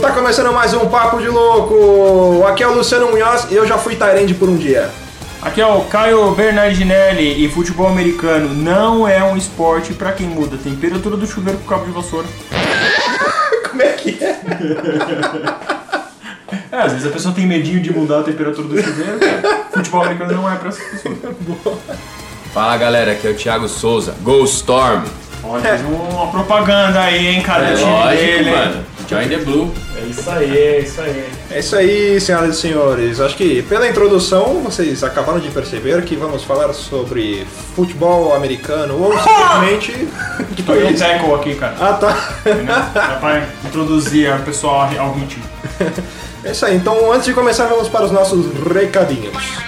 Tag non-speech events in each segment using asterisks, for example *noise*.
Tá começando mais um Papo de Louco! Aqui é o Luciano Munhoz e eu já fui Tyrande por um dia. Aqui é o Caio Bernardinelli e futebol americano não é um esporte pra quem muda a temperatura do chuveiro com cabo de vassoura. *laughs* Como é que é? *laughs* É, às vezes a pessoa tem medinho de mudar a temperatura do chuveiro, cara. Futebol americano não é pra essas pessoas. *laughs* Fala galera, aqui é o Thiago Souza, Go Storm! Olha, fez uma propaganda aí, hein, cara, É do time lógico, dele. mano. Join the Blue. É isso aí, é isso aí. É isso aí, senhoras e senhores. Acho que pela introdução vocês acabaram de perceber que vamos falar sobre futebol americano ou simplesmente. que Foi foi um tackle aqui, cara. Ah tá. É pra introduzir o pessoal ao ao ritmo. *laughs* É isso aí. Então antes de começar vamos para os nossos recadinhos.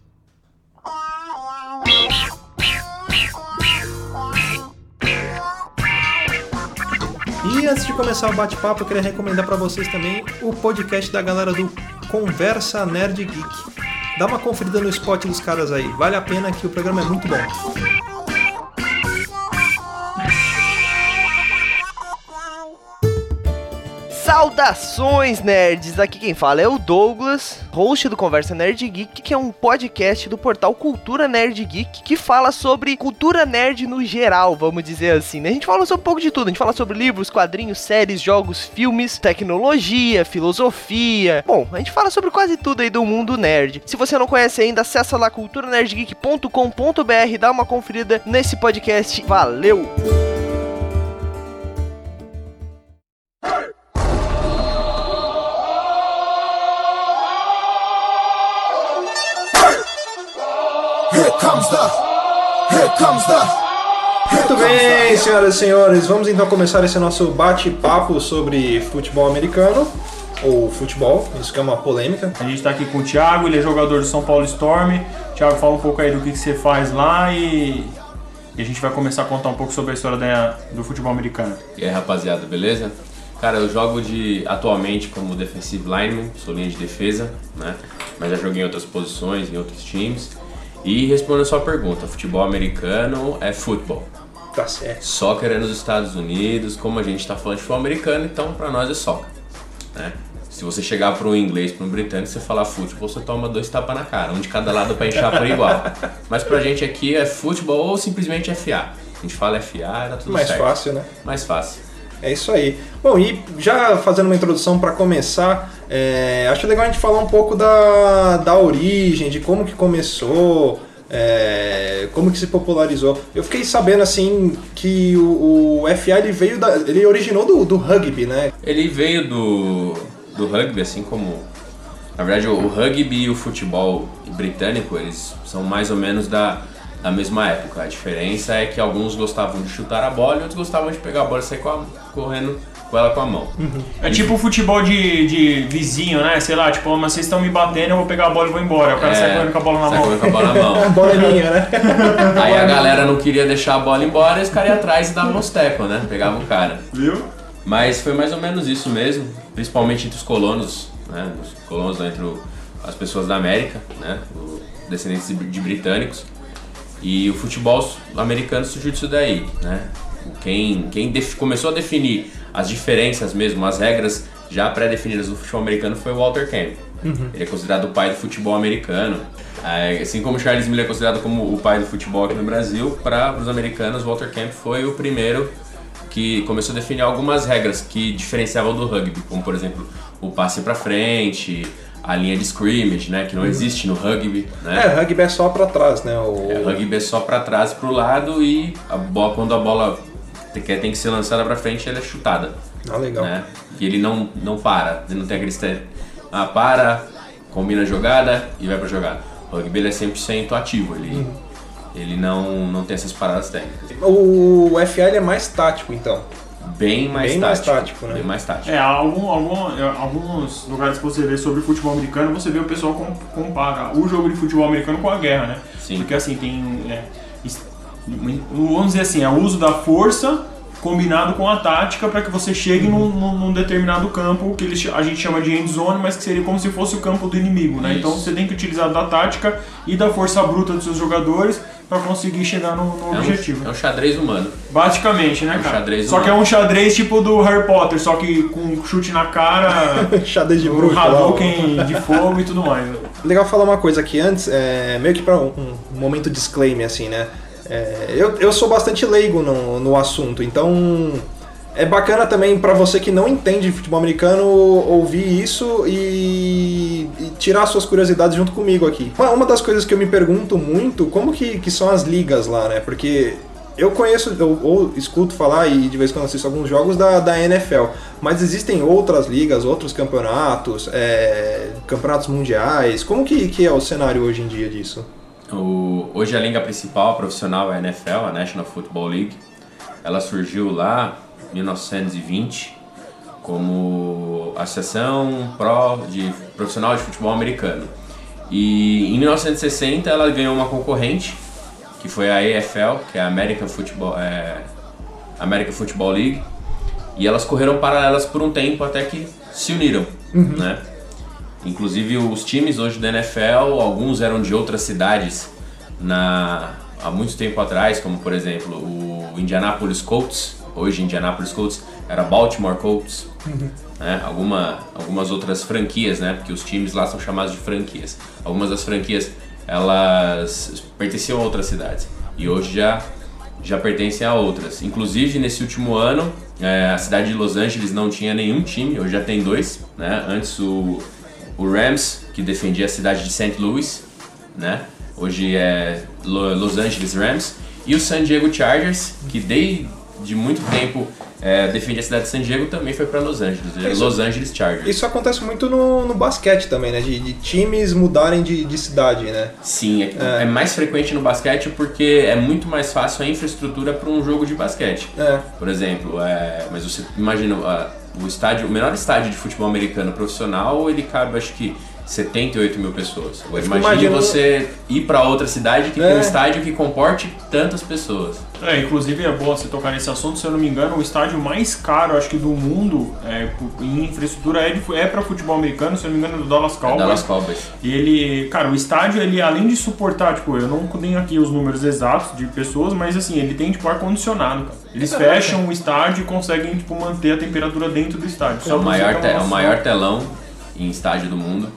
E antes de começar o bate-papo, eu queria recomendar para vocês também o podcast da galera do Conversa Nerd Geek. Dá uma conferida no spot dos caras aí, vale a pena que o programa é muito bom. Saudações, nerds! Aqui quem fala é o Douglas, host do Conversa Nerd Geek, que é um podcast do portal Cultura Nerd Geek, que fala sobre cultura nerd no geral, vamos dizer assim, né? A gente fala sobre um pouco de tudo, a gente fala sobre livros, quadrinhos, séries, jogos, filmes, tecnologia, filosofia. Bom, a gente fala sobre quase tudo aí do mundo nerd. Se você não conhece ainda, acessa lá culturanerdgeek.com.br, dá uma conferida nesse podcast. Valeu! Comes the, Muito bem, senhoras e senhores, vamos então começar esse nosso bate-papo sobre futebol americano, ou futebol, isso que é uma polêmica. A gente tá aqui com o Thiago, ele é jogador do São Paulo Storm. Thiago, fala um pouco aí do que, que você faz lá e, e a gente vai começar a contar um pouco sobre a história da- do futebol americano. E aí rapaziada, beleza? Cara, eu jogo de atualmente como defensive lineman, sou linha de defesa, né? Mas já joguei em outras posições, em outros times. E respondendo a sua pergunta, futebol americano é futebol. Tá certo. Soccer é nos Estados Unidos, como a gente tá falando de futebol americano, então pra nós é soccer, né? Se você chegar para um inglês, para um britânico, você falar futebol, você toma dois tapas na cara, um de cada lado pra inchar por igual. *laughs* Mas pra gente aqui é futebol ou simplesmente FA. A gente fala FA, tá tudo Mais certo. fácil, né? Mais fácil. É isso aí. Bom, e já fazendo uma introdução para começar, é, acho legal a gente falar um pouco da, da origem, de como que começou, é, como que se popularizou. Eu fiquei sabendo assim que o, o FA ele veio da, ele originou do, do rugby, né? Ele veio do, do rugby, assim como. Na verdade, o, o rugby e o futebol britânico, eles são mais ou menos da, da mesma época. A diferença é que alguns gostavam de chutar a bola e outros gostavam de pegar a bola e sair com a- correndo com ela com a mão. É tipo futebol de, de vizinho, né? Sei lá, tipo, mas vocês estão me batendo, eu vou pegar a bola e vou embora. O cara sai correndo com a bola na É, sai mão. correndo com a bola na A mão. bola *laughs* é minha, né? *laughs* Aí a galera não queria deixar a bola embora e os caras iam atrás e davam uns tecos, né? Pegava o cara. Viu? Mas foi mais ou menos isso mesmo, principalmente entre os colonos, né? Os colonos lá entre o- as pessoas da América, né? o- Descendentes de, de britânicos. E o futebol americano surgiu disso daí, né? Quem, quem começou a definir as diferenças mesmo, as regras já pré-definidas do futebol americano foi o Walter Camp. Ele é considerado o pai do futebol americano. É, Assim como Charles Miller é considerado como o pai do futebol aqui no Brasil, para os americanos, Walter Camp foi o primeiro que começou a definir algumas regras que diferenciavam do rugby, como por exemplo o passe para frente, a linha de scrimmage, né? Que não existe no rugby, É, né? rugby é só pra trás, né? O... É, rugby é só pra trás e pro lado e a bola, quando a bola tem que, tem que ser lançada pra frente, ela é chutada, Ah, legal. né? E ele não, não para, ele não tem aquele step. Ah, para, combina a jogada e vai pra jogada. O rugby ele é 100% ativo, ele, ele não, não tem essas paradas técnicas. O FA ele é mais tático, então. Bem mais Bem mais tático. tático, né? Bem mais tático. É, algum, algum, é, alguns lugares que você vê sobre futebol americano, você vê o pessoal com- compara o jogo de futebol americano com a guerra, né? Sim. Porque assim, tem. é, vamos dizer assim, é o uso da força combinado com a tática para que você chegue num, num- num determinado campo que eles, a gente chama de end zone, mas que seria como se fosse o campo do inimigo, né? Isso. Então você tem que utilizar da tática e da força bruta dos seus jogadores para conseguir chegar no, no É objetivo. um, é um xadrez humano. Basicamente, né, um cara? xadrez só que é um xadrez tipo do Harry Potter, só que com chute na cara, *laughs* Xadrez de o bruxo. lá. Hadouken de fogo e tudo mais. né? Legal falar uma coisa aqui antes, é, meio que para um, um momento disclaimer, assim, né? É, eu, eu sou bastante leigo no, no assunto, então é bacana também para você que não entende de futebol americano ouvir isso e, e tirar suas curiosidades junto comigo aqui. Uma, das coisas que eu me pergunto muito, como que, que são as ligas lá, né? Porque eu conheço, eu, ou escuto falar e de vez em quando assisto alguns jogos da, da NFL, mas existem outras ligas, outros campeonatos, é, campeonatos mundiais. Como que, que é o cenário hoje em dia disso? O- hoje a liga principal profissional é a NFL, a National Football League. Ela surgiu lá em 1920 como Associação Pro de Profissional de Futebol Americano. E em 1960 ela ganhou uma concorrente, que foi a AFL, que é a American Football, é, American Football League. E elas correram paralelas por um tempo até que se uniram, né? Inclusive os times hoje da NFL, alguns eram de outras cidades na, há muito tempo atrás, como por exemplo o Indianapolis Colts, hoje Indianapolis Colts era Baltimore Colts, né? Alguma, algumas outras franquias, né? Porque os times lá são chamados de franquias. Algumas das franquias elas pertenciam a outras cidades e hoje já já pertencem a outras. Inclusive nesse último ano é, a cidade de Los Angeles não tinha nenhum time, hoje já tem dois, né? Antes o o Rams, que defendia a cidade de St. Louis, né? Hoje é Lo- Los Angeles Rams. E o San Diego Chargers, que desde muito tempo é, defendia a cidade de San Diego, também foi para Los Angeles. É Los Angeles Chargers. Isso acontece muito no, no basquete também, né? De, de times mudarem de, de cidade, né? Sim, é, é mais frequente no basquete porque é muito mais fácil a infraestrutura para um jogo de basquete. É. Por exemplo, é, mas você imagina o estádio, o menor estádio de futebol americano profissional, ele cabe acho que 78 mil pessoas. Imagine imaginando- você ir para outra cidade que É. tem um estádio que comporte tantas pessoas. É, inclusive é bom você tocar nesse assunto, se eu não me engano, o estádio mais caro, acho que do mundo, é, em infraestrutura é, de, é para futebol americano, se eu não me engano, é do Dallas Cowboys. Dallas Cowboys. E ele, cara, o estádio, ele além de suportar, tipo, eu não tenho aqui os números exatos de pessoas, mas assim, ele tem tipo ar-condicionado, cara. Eles fecham o estádio e conseguem, tipo, manter a temperatura dentro do estádio. É o, maior te- é o maior telão em estádio do mundo.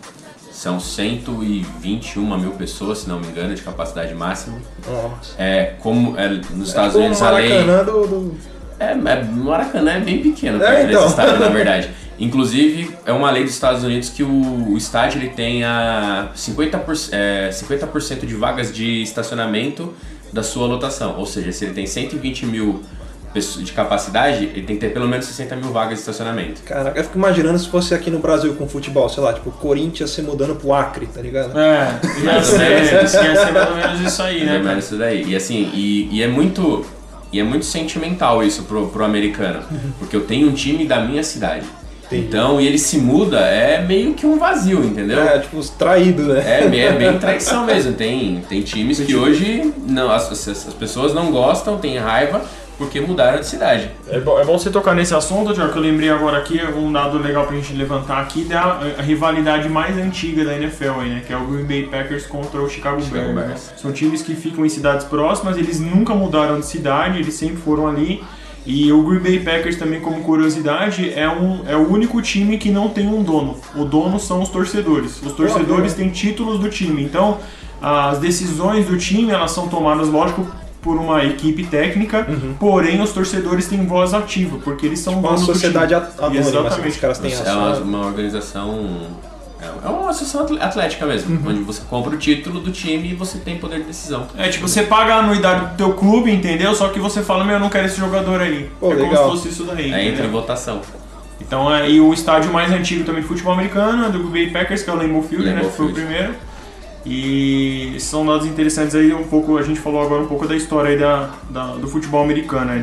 São 121 mil pessoas, se não me engano, de capacidade máxima. Nossa. É como é, nos Estados o Unidos a lei. Maracanã do, do- É, é, Maracanã é bem pequeno É, perto então. estádio, na *laughs* verdade. Inclusive, é uma lei dos Estados Unidos que o, o estádio ele tenha 50%, é, 50 de vagas de estacionamento da sua lotação. Ou seja, se ele tem 120 mil de capacidade, ele tem que ter pelo menos 60 mil vagas de estacionamento. Caraca, eu fico imaginando se fosse aqui no Brasil com futebol, sei lá, tipo, Corinthians se mudando pro Acre, tá ligado? É, ia Mais ou ser, menos. ia ser mais ou menos isso aí, Mais né, ou cara? menos isso daí. E assim, e, e é muito. E é muito sentimental isso pro, pro americano. Porque eu tenho um time da minha cidade. Entendi. Então, e ele se muda, é meio que um vazio, entendeu? É, tipo, os traídos, né? É, bem- é bem traição mesmo. Tem, tem times que hoje não, as, as, as pessoas não gostam, têm raiva porque mudaram de cidade. É bom, é bom você tocar nesse assunto, Tiago, que eu lembrei agora aqui, um dado legal pra gente levantar aqui, da a rivalidade mais antiga da NFL, aí, né? Que é o Green Bay Packers contra o Chicago, Chicago Bears. né? Bears. São times que ficam em cidades próximas, eles nunca mudaram de cidade, eles sempre foram ali. E o Green Bay Packers também, como curiosidade, é, um, é o único time que não tem um dono. O dono são os torcedores. Os torcedores têm títulos do time. Então, as decisões do time, elas são tomadas, lógico, por uma equipe técnica, porém os torcedores têm voz ativa, porque eles são Uma donos do sociedade anônima, assim, Exatamente. os caras têm é uma, uma organização É uma associação atlética mesmo, onde você compra o título do time e você tem poder de decisão. É tipo, você paga a anuidade do teu clube, entendeu? Só que você fala, meu, eu não quero esse jogador aí. Pô, é como legal. se fosse isso daí. É, entra em votação. Então, é, e o estádio mais antigo também de futebol americano é do Green Bay Packers, que é o Lambeau Field, né? Lambeau Que foi o Field. primeiro. E são dados interessantes aí, um pouco, a gente falou agora um pouco da história aí da, da- do futebol americano, né?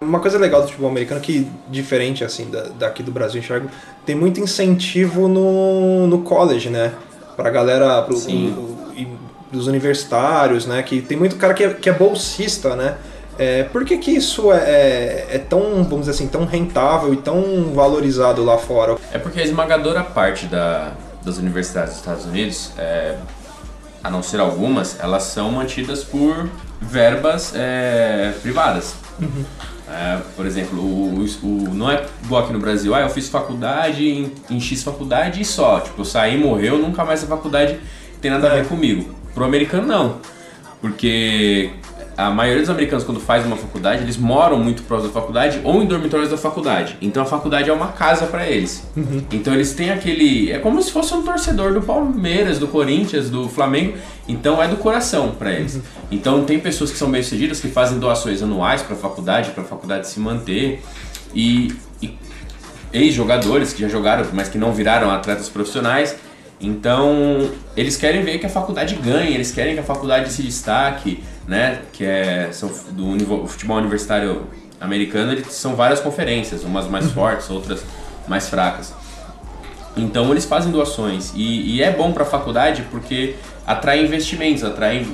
Uma coisa legal do futebol americano que, diferente assim da, daqui do Brasil, enxergo, tem muito incentivo no, no college, né? Pra galera, pro, Sim. o- e dos universitários, né? Que tem muito cara que é, que é bolsista, né? É, por que, que isso é, é, é tão, vamos dizer assim, tão rentável e tão valorizado lá fora? É porque a esmagadora parte da, das universidades dos Estados Unidos, é, a não ser algumas, elas são mantidas por verbas é, privadas. É, por exemplo, o, o- não é igual aqui no Brasil, ah, eu fiz faculdade em, em X faculdade e só. Tipo, eu saí, morreu, nunca mais a faculdade tem nada a ver comigo. Pro americano, não. Porque a maioria dos americanos, quando faz uma faculdade, eles moram muito próximo da faculdade ou em dormitórios da faculdade. Então a faculdade é uma casa pra eles. Então eles têm aquele. É como se fosse um torcedor do Palmeiras, do Corinthians, do Flamengo. Então é do coração pra eles. Então tem pessoas que são bem sucedidas que fazem doações anuais pra faculdade, pra faculdade se manter. E, e ex-jogadores que já jogaram, mas que não viraram atletas profissionais. Então, eles querem ver que a faculdade ganhe, eles querem que a faculdade se destaque, né? Que é são do futebol universitário americano, eles são várias conferências, umas mais fortes, outras mais fracas. Então eles fazem doações e, e é bom para a faculdade porque atrai investimentos, atrai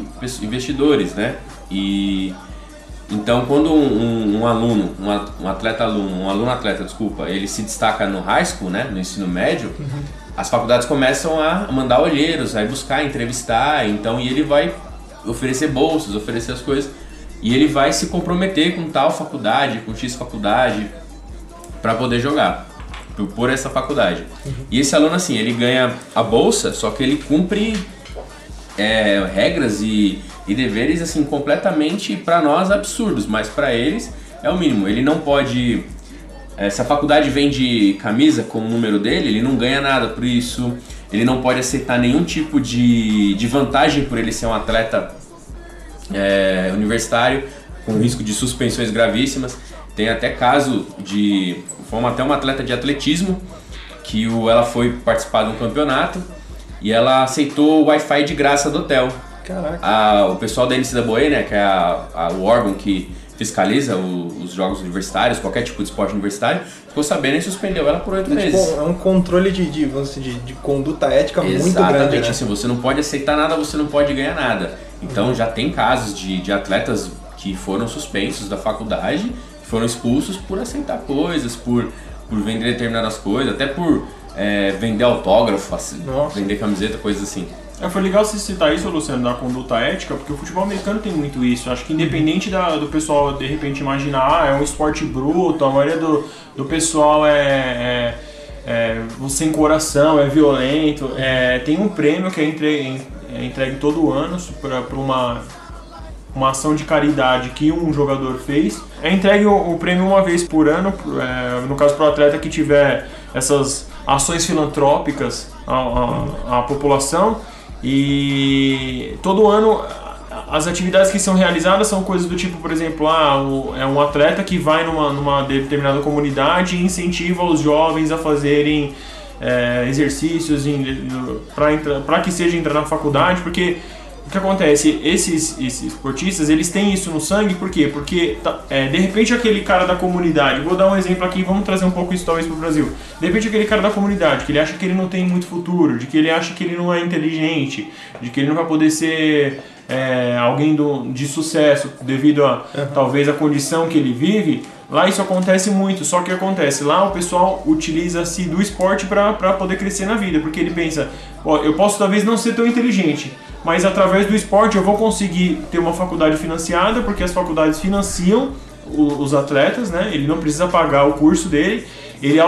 investidores, né? E então quando um, um- um aluno, um, a- um atleta aluno, um aluno atleta, desculpa, ele se destaca no high school, né? No ensino médio, as faculdades começam a mandar olheiros, vai buscar, entrevistar, então e ele vai oferecer bolsas, oferecer as coisas e ele vai se comprometer com tal faculdade, com X faculdade, para poder jogar por- essa faculdade. E esse aluno, assim, ele ganha a bolsa, só que ele cumpre é, regras e, e deveres, assim, completamente, para nós, absurdos, mas para eles é o mínimo. Ele não pode... é, se a faculdade vende camisa com o número dele, ele não ganha nada por isso. Ele não pode aceitar nenhum tipo de, de vantagem por ele ser um atleta é, universitário, com risco de suspensões gravíssimas. Tem até caso de. Foi até uma atleta de atletismo que o, ela foi participar de um campeonato e ela aceitou o Wi-Fi de graça do hotel. Caraca. A- o pessoal da NCAA, né, que é a- a- o órgão que fiscaliza o- os jogos universitários, qualquer tipo de esporte universitário, ficou sabendo e suspendeu ela por oito É, meses. tipo, é um controle de, de, de, de conduta ética muito Exatamente, grande, né? assim, você não pode aceitar nada, você não pode ganhar nada. Então já tem casos de, de atletas que foram suspensos da faculdade, que foram expulsos por aceitar coisas, por, por vender determinadas coisas, até por é, vender autógrafo, assim, vender camiseta, coisas assim. É, foi legal você citar isso, Luciano, da conduta ética, porque o futebol americano tem muito isso. Acho que independente da- do pessoal de repente imaginar, ah, é um esporte bruto, a maioria do, do pessoal é, é, é sem coração, é violento. É, tem um prêmio que é entregue, é entregue todo ano para uma, uma ação de caridade que um jogador fez. É entregue o, o prêmio uma vez por ano, é, no caso para o atleta que tiver essas ações filantrópicas à, à- à população. E todo ano as atividades que são realizadas são coisas do tipo, por exemplo, ah, o- é um atleta que vai numa, numa determinada comunidade e incentiva os jovens a fazerem é, exercícios para que seja entrar na faculdade, porque o que acontece? Esses, esses esportistas, eles têm isso no sangue, por quê? Porque, tá, é, de repente, aquele cara da comunidade, vou dar um exemplo aqui, vamos trazer um pouco isso talvez pro Brasil. De repente, aquele cara da comunidade, que ele acha que ele não tem muito futuro, de que ele acha que ele não é inteligente, de que ele não vai poder ser é, alguém do, de sucesso devido a, talvez, a condição que ele vive, lá isso acontece muito. Só que acontece, lá o pessoal utiliza-se do esporte para poder crescer na vida, porque ele pensa, ó, eu posso talvez não ser tão inteligente, mas através do esporte eu vou conseguir ter uma faculdade financiada, porque as faculdades financiam os atletas, né? Ele não precisa pagar o curso dele. ele,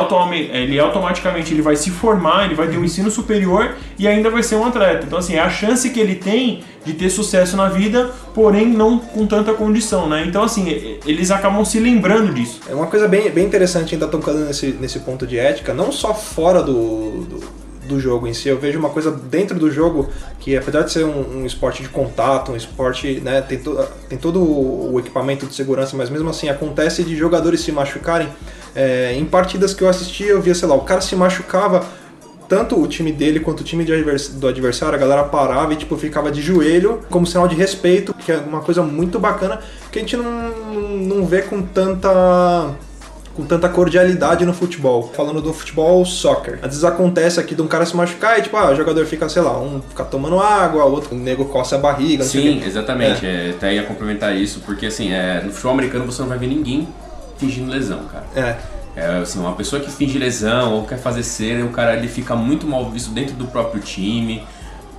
ele automaticamente ele vai se formar, ele vai ter um ensino superior e ainda vai ser um atleta. Então, assim, é a chance que ele tem de ter sucesso na vida, porém não com tanta condição, né? Então, assim, eles acabam se lembrando disso. É uma coisa bem, bem interessante ainda tocando nesse, nesse ponto de ética, não só fora do, do, do jogo em si, eu vejo uma coisa dentro do jogo que apesar de ser um, um esporte de contato, um esporte, né, tem, to, tem todo o equipamento de segurança, mas mesmo assim acontece de jogadores se machucarem. É, em partidas que eu assisti, eu via, sei lá, o cara se machucava, tanto o time dele quanto o time do adversário, a galera parava e tipo, ficava de joelho como sinal de respeito, que é uma coisa muito bacana que a gente não, não vê com tanta com tanta cordialidade no futebol. Falando do futebol soccer. Às vezes acontece aqui de um cara se machucar e tipo, ah, o jogador fica, sei lá, um fica tomando água, o outro o nego coça a barriga, Sim, exatamente. É. até ia complementar isso, porque assim, é, no futebol americano você não vai ver ninguém fingindo lesão, cara. É. É, assim, uma pessoa que finge lesão ou quer fazer cera, o cara ele fica muito mal visto dentro do próprio time,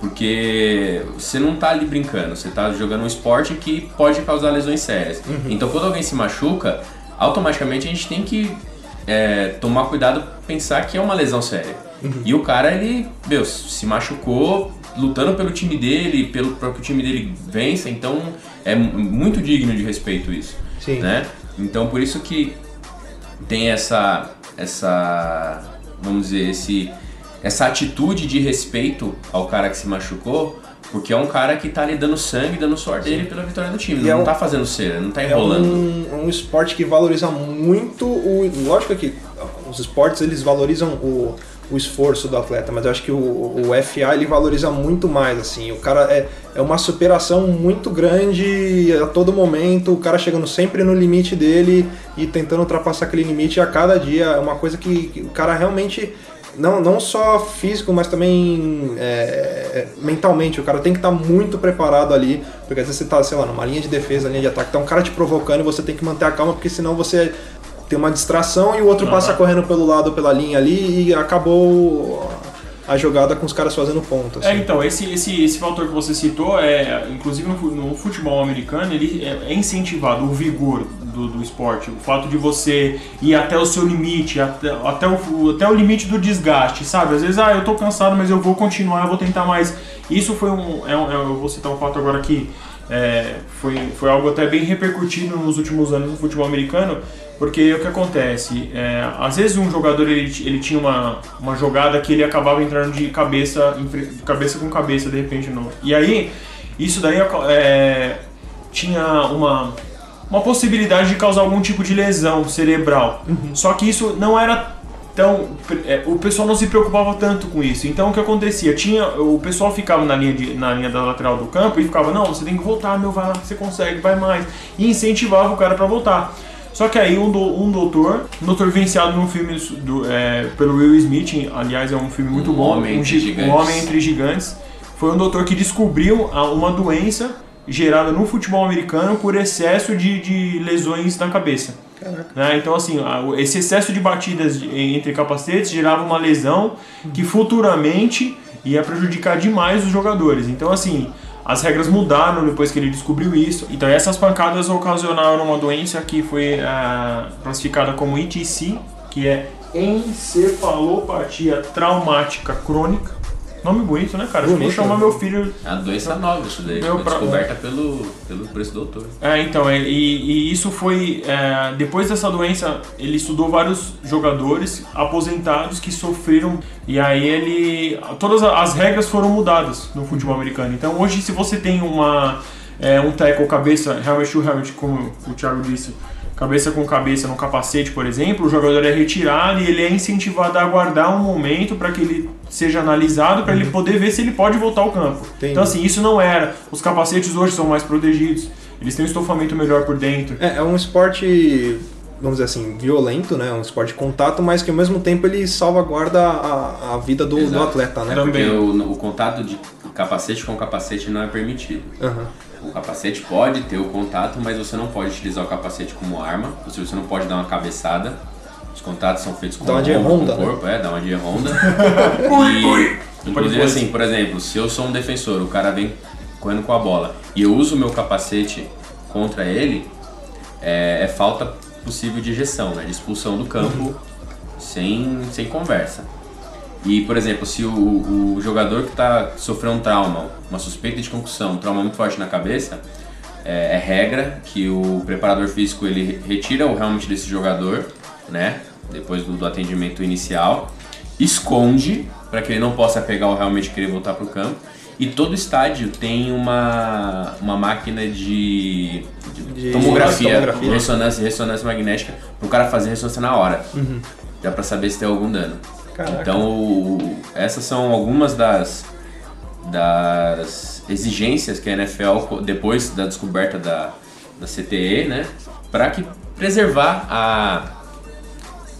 porque você não tá ali brincando, você tá jogando um esporte que pode causar lesões sérias. Então quando alguém se machuca, automaticamente a gente tem que é, tomar cuidado, pensar que é uma lesão séria. E o cara, ele, meu, se machucou lutando pelo time dele, pelo próprio time dele vença, então é mu- muito digno de respeito isso. Sim. Né? Então por isso que tem essa essa vamos dizer esse essa atitude de respeito ao cara que se machucou porque é um cara que tá ali dando sangue dando suor dele pela vitória do time E não é um- tá fazendo cera não tá É enrolando um, um esporte que valoriza muito o. Lógico que os esportes eles valorizam o, o esforço do atleta, mas eu acho que o, o FA ele valoriza muito mais, assim. O cara é, é uma superação muito grande a todo momento, o cara chegando sempre no limite dele e tentando ultrapassar aquele limite a cada dia. É uma coisa que, que o cara realmente. Não, não só físico, mas também é, mentalmente. O cara tem que estar muito preparado ali, porque às vezes você tá, sei lá, numa linha de defesa, linha de ataque, tá um cara te provocando e você tem que manter a calma, porque senão você tem uma distração e o outro passa correndo pelo lado, pela linha ali e acabou a jogada com os caras fazendo ponto. É, assim. então, esse, esse, esse fator que você citou, é, inclusive no, no futebol americano, ele é, é incentivado o vigor do, do esporte. O fato de você ir até o seu limite, até, até, o, até o limite do desgaste, sabe? Às vezes, ah, eu tô cansado, mas eu vou continuar, eu vou tentar mais. Isso foi um. É, é, eu vou citar um fato agora que é, foi, foi algo até bem repercutido nos últimos anos no futebol americano, porque o que acontece? É, às vezes um jogador ele, ele tinha uma, uma jogada que ele acabava entrando de cabeça, cabeça com cabeça de repente no. E aí, isso daí é, tinha uma, uma possibilidade de causar algum tipo de lesão cerebral. Só que isso não era tão. é, o pessoal não se preocupava tanto com isso. Então o que acontecia? Tinha, o pessoal ficava na linha, de, na linha da lateral do campo e ficava: não, você tem que voltar, meu, vai lá, você consegue, vai mais. E incentivava o cara para voltar. Só que aí um, do, um doutor, um doutor venciado num filme do, é, pelo Will Smith, aliás é um filme muito Um bom, Homem um, um Gigantes. homem entre gigantes, foi um doutor que descobriu uma doença gerada no futebol americano por excesso de, de lesões na cabeça. Né? Então, assim, esse excesso de batidas entre capacetes gerava uma lesão que futuramente ia prejudicar demais os jogadores. Então, assim, as regras mudaram depois que ele descobriu isso. Então, essas pancadas ocasionaram uma doença que foi ah, classificada como ITC, que é encefalopatia traumática crônica. Nome bonito, né, cara? Eu Vou Bonito. chamar meu filho É uma doença nova isso daí Meu foi pra- descoberta pelo pelo esse doutor É, então, é, e, e isso foi. é, depois dessa doença, ele estudou vários jogadores aposentados que sofreram. E aí ele. Todas as regras foram mudadas no futebol americano. Então hoje, se você tem uma. É, um tackle cabeça, helmet to helmet, como o Thiago disse, cabeça com cabeça no capacete, por exemplo, o jogador é retirado e ele é incentivado a aguardar um momento para que ele seja analisado, para ele poder ver se ele pode voltar ao campo. Entendi. Então, assim, isso não era. Os capacetes hoje são mais protegidos, eles têm um estofamento melhor por dentro. É, é um esporte, vamos dizer assim, violento, né? Um esporte de contato, mas que ao mesmo tempo ele salvaguarda a, a vida do, do atleta, né? Também. porque o, o contato de capacete com capacete não é permitido Aham. O capacete pode ter o contato, mas você não pode utilizar o capacete como arma. Ou seja, você não pode dar uma cabeçada. Os contatos são feitos com Dá uma o né? corpo, é, dá uma de Honda. *laughs* Ui, e, inclusive Pode assim, por exemplo, se eu sou um defensor, o cara vem correndo com a bola e eu uso o meu capacete contra ele, é, é falta possível de ejeção, né? De expulsão do campo. sem, sem conversa. E, por exemplo, se o, o jogador que tá, sofreu um trauma, uma suspeita de concussão, um trauma muito forte na cabeça, é, é regra que o preparador físico ele retira o helmet desse jogador, né? Depois do, do atendimento inicial, esconde para que ele não possa pegar o helmet e querer voltar pro campo. E todo estádio tem uma, uma máquina de, de De tomografia, tomografia. ressonância, ressonância magnética, pro cara fazer ressonância na hora. Já pra saber se tem algum dano. Caraca. Então, essas são algumas das, das exigências que a NFL, depois da descoberta da, da CTE, né, para que preservar a,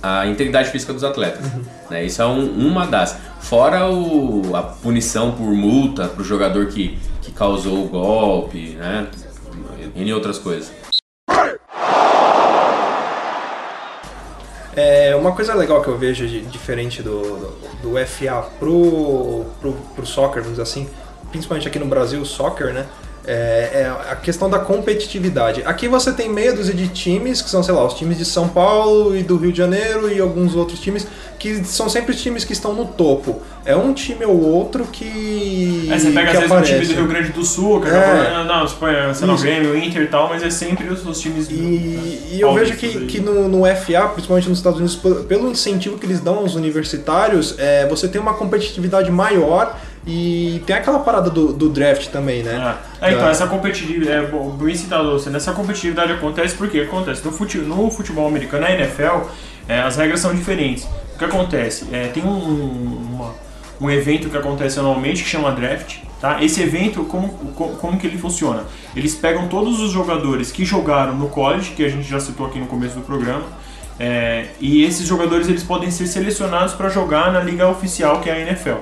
a integridade física dos atletas. Né? Isso é um- uma das. Fora o, a punição por multa para o jogador que, que causou o golpe, né? E outras coisas. É, uma coisa legal que eu vejo de, diferente do, do, do FA pro, pro, pro soccer, vamos dizer assim, principalmente aqui no Brasil, soccer, né? É, é a questão da competitividade. Aqui você tem meia dúzia de times, que são, sei lá, os times de São Paulo e do Rio de Janeiro e alguns outros times, que são sempre os times que estão no topo. É um time ou outro que. Aí você pega que às vezes um time aparece. do Rio Grande do Sul, que É. é. não, você põe, sei lá, o. Grêmio, Inter e tal, mas é sempre os, os times. E, e eu vejo que, que no, no FA, principalmente nos Estados Unidos, pe- pelo incentivo que eles dão aos universitários, é, você tem uma competitividade maior e tem aquela parada do, do draft também, né? Ah, é, então, Da- essa competitividade, é, bem citado você, nessa competitividade acontece porque acontece no, fute, no futebol americano, na NFL, é, as regras são diferentes. O que acontece? É, tem um, uma- um evento que acontece anualmente que chama draft, tá? Esse evento, como, como, como que ele funciona? Eles pegam todos os jogadores que jogaram no college, que a gente já citou aqui no começo do programa, é, e esses jogadores eles podem ser selecionados para jogar na liga oficial que é a NFL.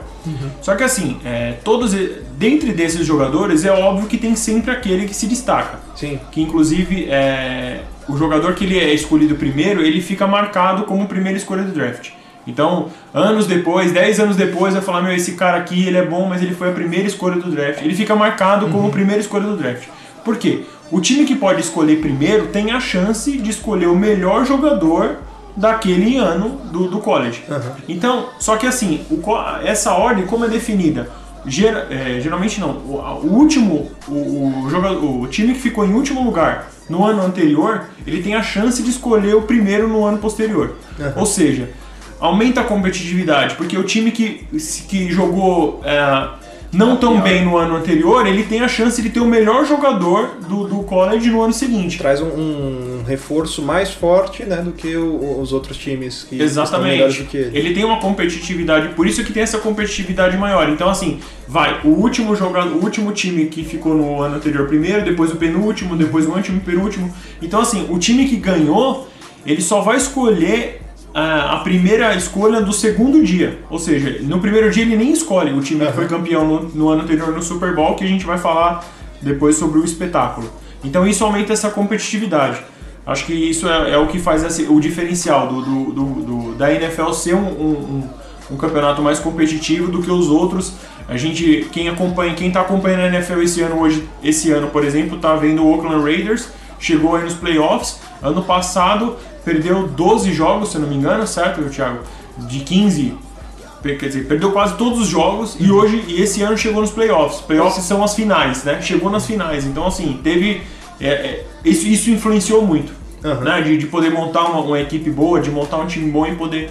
Só que assim, é, todos dentre desses jogadores é óbvio que tem sempre aquele que se destaca. Sim. Que inclusive é, o jogador que ele é escolhido primeiro, ele fica marcado como primeira escolha do draft. Então, anos depois, 10 anos depois, vai falar, meu, esse cara aqui, ele é bom, mas ele foi a primeira escolha do draft. Ele fica marcado como primeira escolha do draft. Por quê? O time que pode escolher primeiro tem a chance de escolher o melhor jogador daquele ano do, do college. Então, só que assim, o essa ordem, como é definida? Gera- é, geralmente não. O, o último, o, jogador, o time que ficou em último lugar no ano anterior, ele tem a chance de escolher o primeiro no ano posterior. Ou seja, aumenta a competitividade, porque o time que, que jogou é, não tão bem no ano anterior, ele tem a chance de ter o melhor jogador do, do college no ano seguinte. Traz um, um reforço mais forte né, do que o- os outros times que Exatamente. do que ele. Ele tem uma competitividade, por isso que tem essa competitividade maior. Então, assim, vai, o último jogador, o último time que ficou no ano anterior primeiro, depois o penúltimo, depois o último penúltimo. Então, assim, o time que ganhou, ele só vai escolher ah, a primeira escolha do segundo dia. Ou seja, no primeiro dia ele nem escolhe o time que foi campeão no, no ano anterior no Super Bowl, que a gente vai falar depois sobre o espetáculo. Então isso aumenta essa competitividade. Acho que isso é, é o que faz esse- o diferencial do, do- do- do- da NFL ser um, um- um- campeonato mais competitivo do que os outros. A gente, quem acompanha, quem está acompanhando a NFL esse ano hoje, esse ano, por exemplo, tá vendo o Oakland Raiders, chegou aí nos playoffs. Ano passado perdeu 12 jogos, se eu não me engano, certo, Thiago? De 15 Quer dizer, perdeu quase todos os jogos e hoje e esse ano chegou nos playoffs. Playoffs são as finais, né? Chegou nas finais. Então, assim, teve. é, é, isso, isso influenciou muito. Aham. Né? De, de poder montar uma, uma equipe boa, de montar um time bom e poder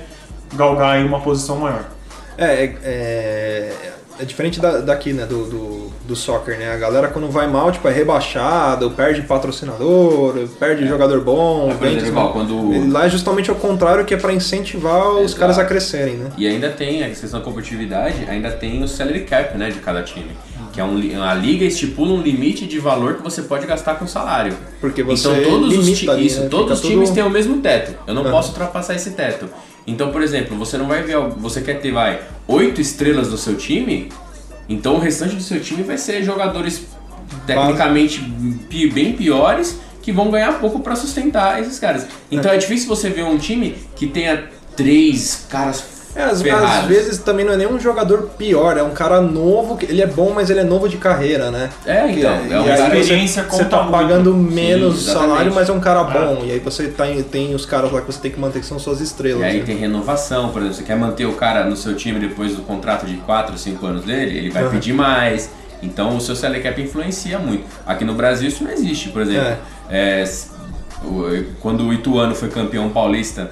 galgar aí uma posição maior. É, é, é, é diferente da- daqui, né, do, do, do soccer, né? A galera quando vai mal, tipo, é rebaixado, perde patrocinador, perde jogador bom. É, exemplo, vende- igual quando- Lá é justamente o contrário, que é pra incentivar os Exato. caras a crescerem, né? E ainda tem, a questão da competitividade, ainda tem o salary cap, né, de cada time. Que é um, a liga estipula um limite de valor que você pode gastar com salário. Porque você então todos os, ali, isso, né? todos os tudo- times têm o mesmo teto. Eu não Aham. posso ultrapassar esse teto. Então, por exemplo, você não vai ver, você quer ter vai oito estrelas do seu time, então o restante do seu time vai ser jogadores tecnicamente bem piores que vão ganhar pouco pra sustentar esses caras. Então é difícil você ver um time que tenha três caras É, às, às vezes também não é nem um jogador pior, é um cara novo, que ele é bom, mas ele é novo de carreira, né? É, então, é e um cara- você, experiência você conta tá pagando menos Sim, salário, mas é um cara bom. E aí você tá, em- tem os caras lá que você tem que manter que são suas estrelas. E aí né? tem renovação, por exemplo, você quer manter o cara no seu time depois do contrato de 4, 5 anos dele, ele vai pedir mais. Então o seu salary cap influencia muito. Aqui no Brasil isso não existe, por exemplo. É, o- quando o Ituano foi campeão paulista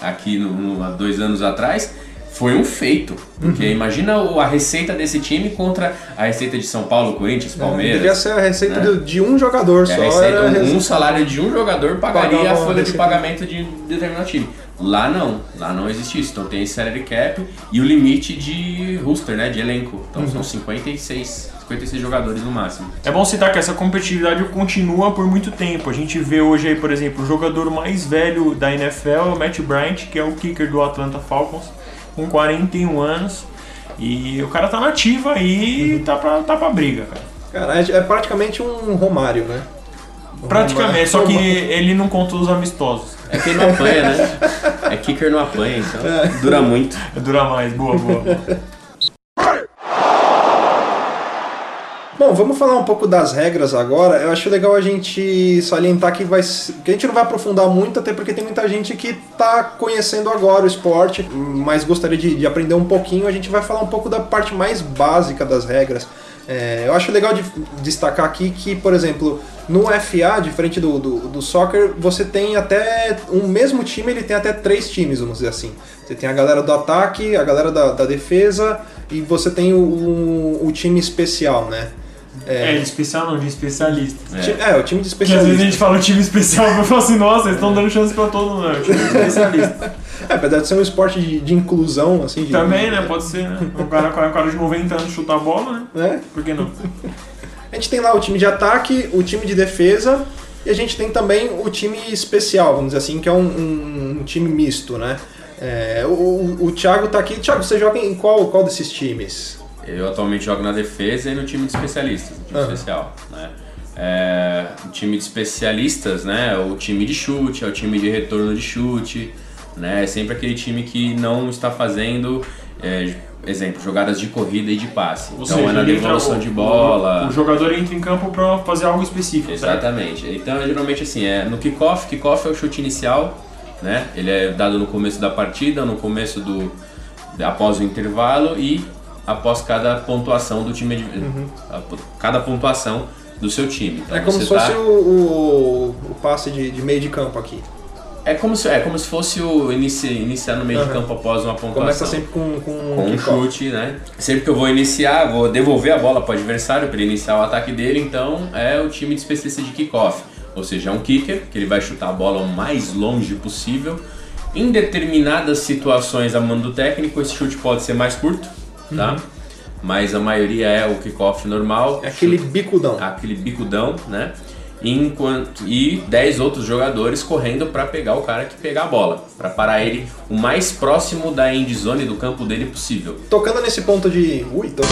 aqui no, no- há dois anos atrás, foi um feito. Porque Uhum. imagina a receita desse time contra a receita de São Paulo, Corinthians, Palmeiras. Deveria ser a receita né? de um jogador É, só. a receita, um, salário de um jogador pagaria Pagava a folha de pagamento de determinado time. Lá não, lá não existe isso. Então tem esse salary cap e o limite de roster, né, de elenco. Então Uhum. são 56, 56 jogadores no máximo. É bom citar que essa competitividade continua por muito tempo. A gente vê hoje aí, por exemplo, o jogador mais velho da NFL é o Matt Bryant, que é o kicker do Atlanta Falcons, com 41 anos. E o cara tá nativa aí e tá pra, tá pra briga, cara. Cara, é, é praticamente um Romário, né? Um Praticamente, só que ele não conta os amistosos. É que ele não apanha, né? É kicker não apanha, então dura muito. Dura mais, boa, boa. boa. Bom, vamos falar um pouco das regras agora. Eu acho legal a gente salientar que, vai, que a gente não vai aprofundar muito, até porque tem muita gente que está conhecendo agora o esporte, mas gostaria de, de aprender um pouquinho. A gente vai falar um pouco da parte mais básica das regras. É, eu acho legal de destacar aqui que, por exemplo, no FA, diferente do, do, do soccer, você tem até um mesmo time, ele tem até três times, vamos dizer assim. Você tem a galera do ataque, a galera da, da defesa e você tem o, o, o time especial, né? É, de especial não, de especialista. Ti- É, o time de Porque às vezes a gente fala time especial e fala assim, nossa, eles estão dando chance pra todo mundo. É o time de especialista. *laughs* É, apesar de ser um esporte de, de inclusão, assim. De, Também, né? Pode ser, né? Um cara, um cara de 90 anos chutar a bola, né? né? Por que não? A gente tem lá o time de ataque, o time de defesa e a gente tem também o time especial, vamos dizer assim, que é um, um- um time misto, né? É, o, o, o Thiago tá aqui. Thiago, você joga em qual, qual desses times? Eu atualmente jogo na defesa e no time de especialistas, no time Aham. especial, né? É, o time de especialistas, né? é O time de chute, é o time de retorno de chute, né? É sempre aquele time que não está fazendo, é, exemplo, jogadas de corrida e de passe. Ou então seja, é na devolução de bola. O, jogador entra em campo pra fazer algo específico. certo? Exatamente. Então, geralmente assim, é no kickoff, kickoff é o chute inicial, né? Ele é dado no começo da partida, no começo do após o intervalo e após cada pontuação do time, a- cada pontuação do seu time. Então, É como se fosse tá- o, o, o passe de, de meio de campo aqui. é como se é como se fosse o inici, iniciar no meio de Aham. campo após uma pontuação. Começa sempre com, com, com um chute, né? Sempre que eu vou iniciar, vou devolver a bola para o adversário para iniciar o ataque dele, então é o time de especialista de kickoff. Ou seja, é um kicker, que ele vai chutar a bola o mais longe possível. Em determinadas situações, a mando do técnico, esse chute pode ser mais curto, tá? Mas a maioria é o kickoff normal. É aquele chute- bicudão. aquele bicudão, né? Enquanto e 10 outros jogadores correndo para pegar o cara que pegar a bola, para parar ele o mais próximo da end zone do campo dele possível. Tocando nesse ponto de. Ui, tô... *laughs*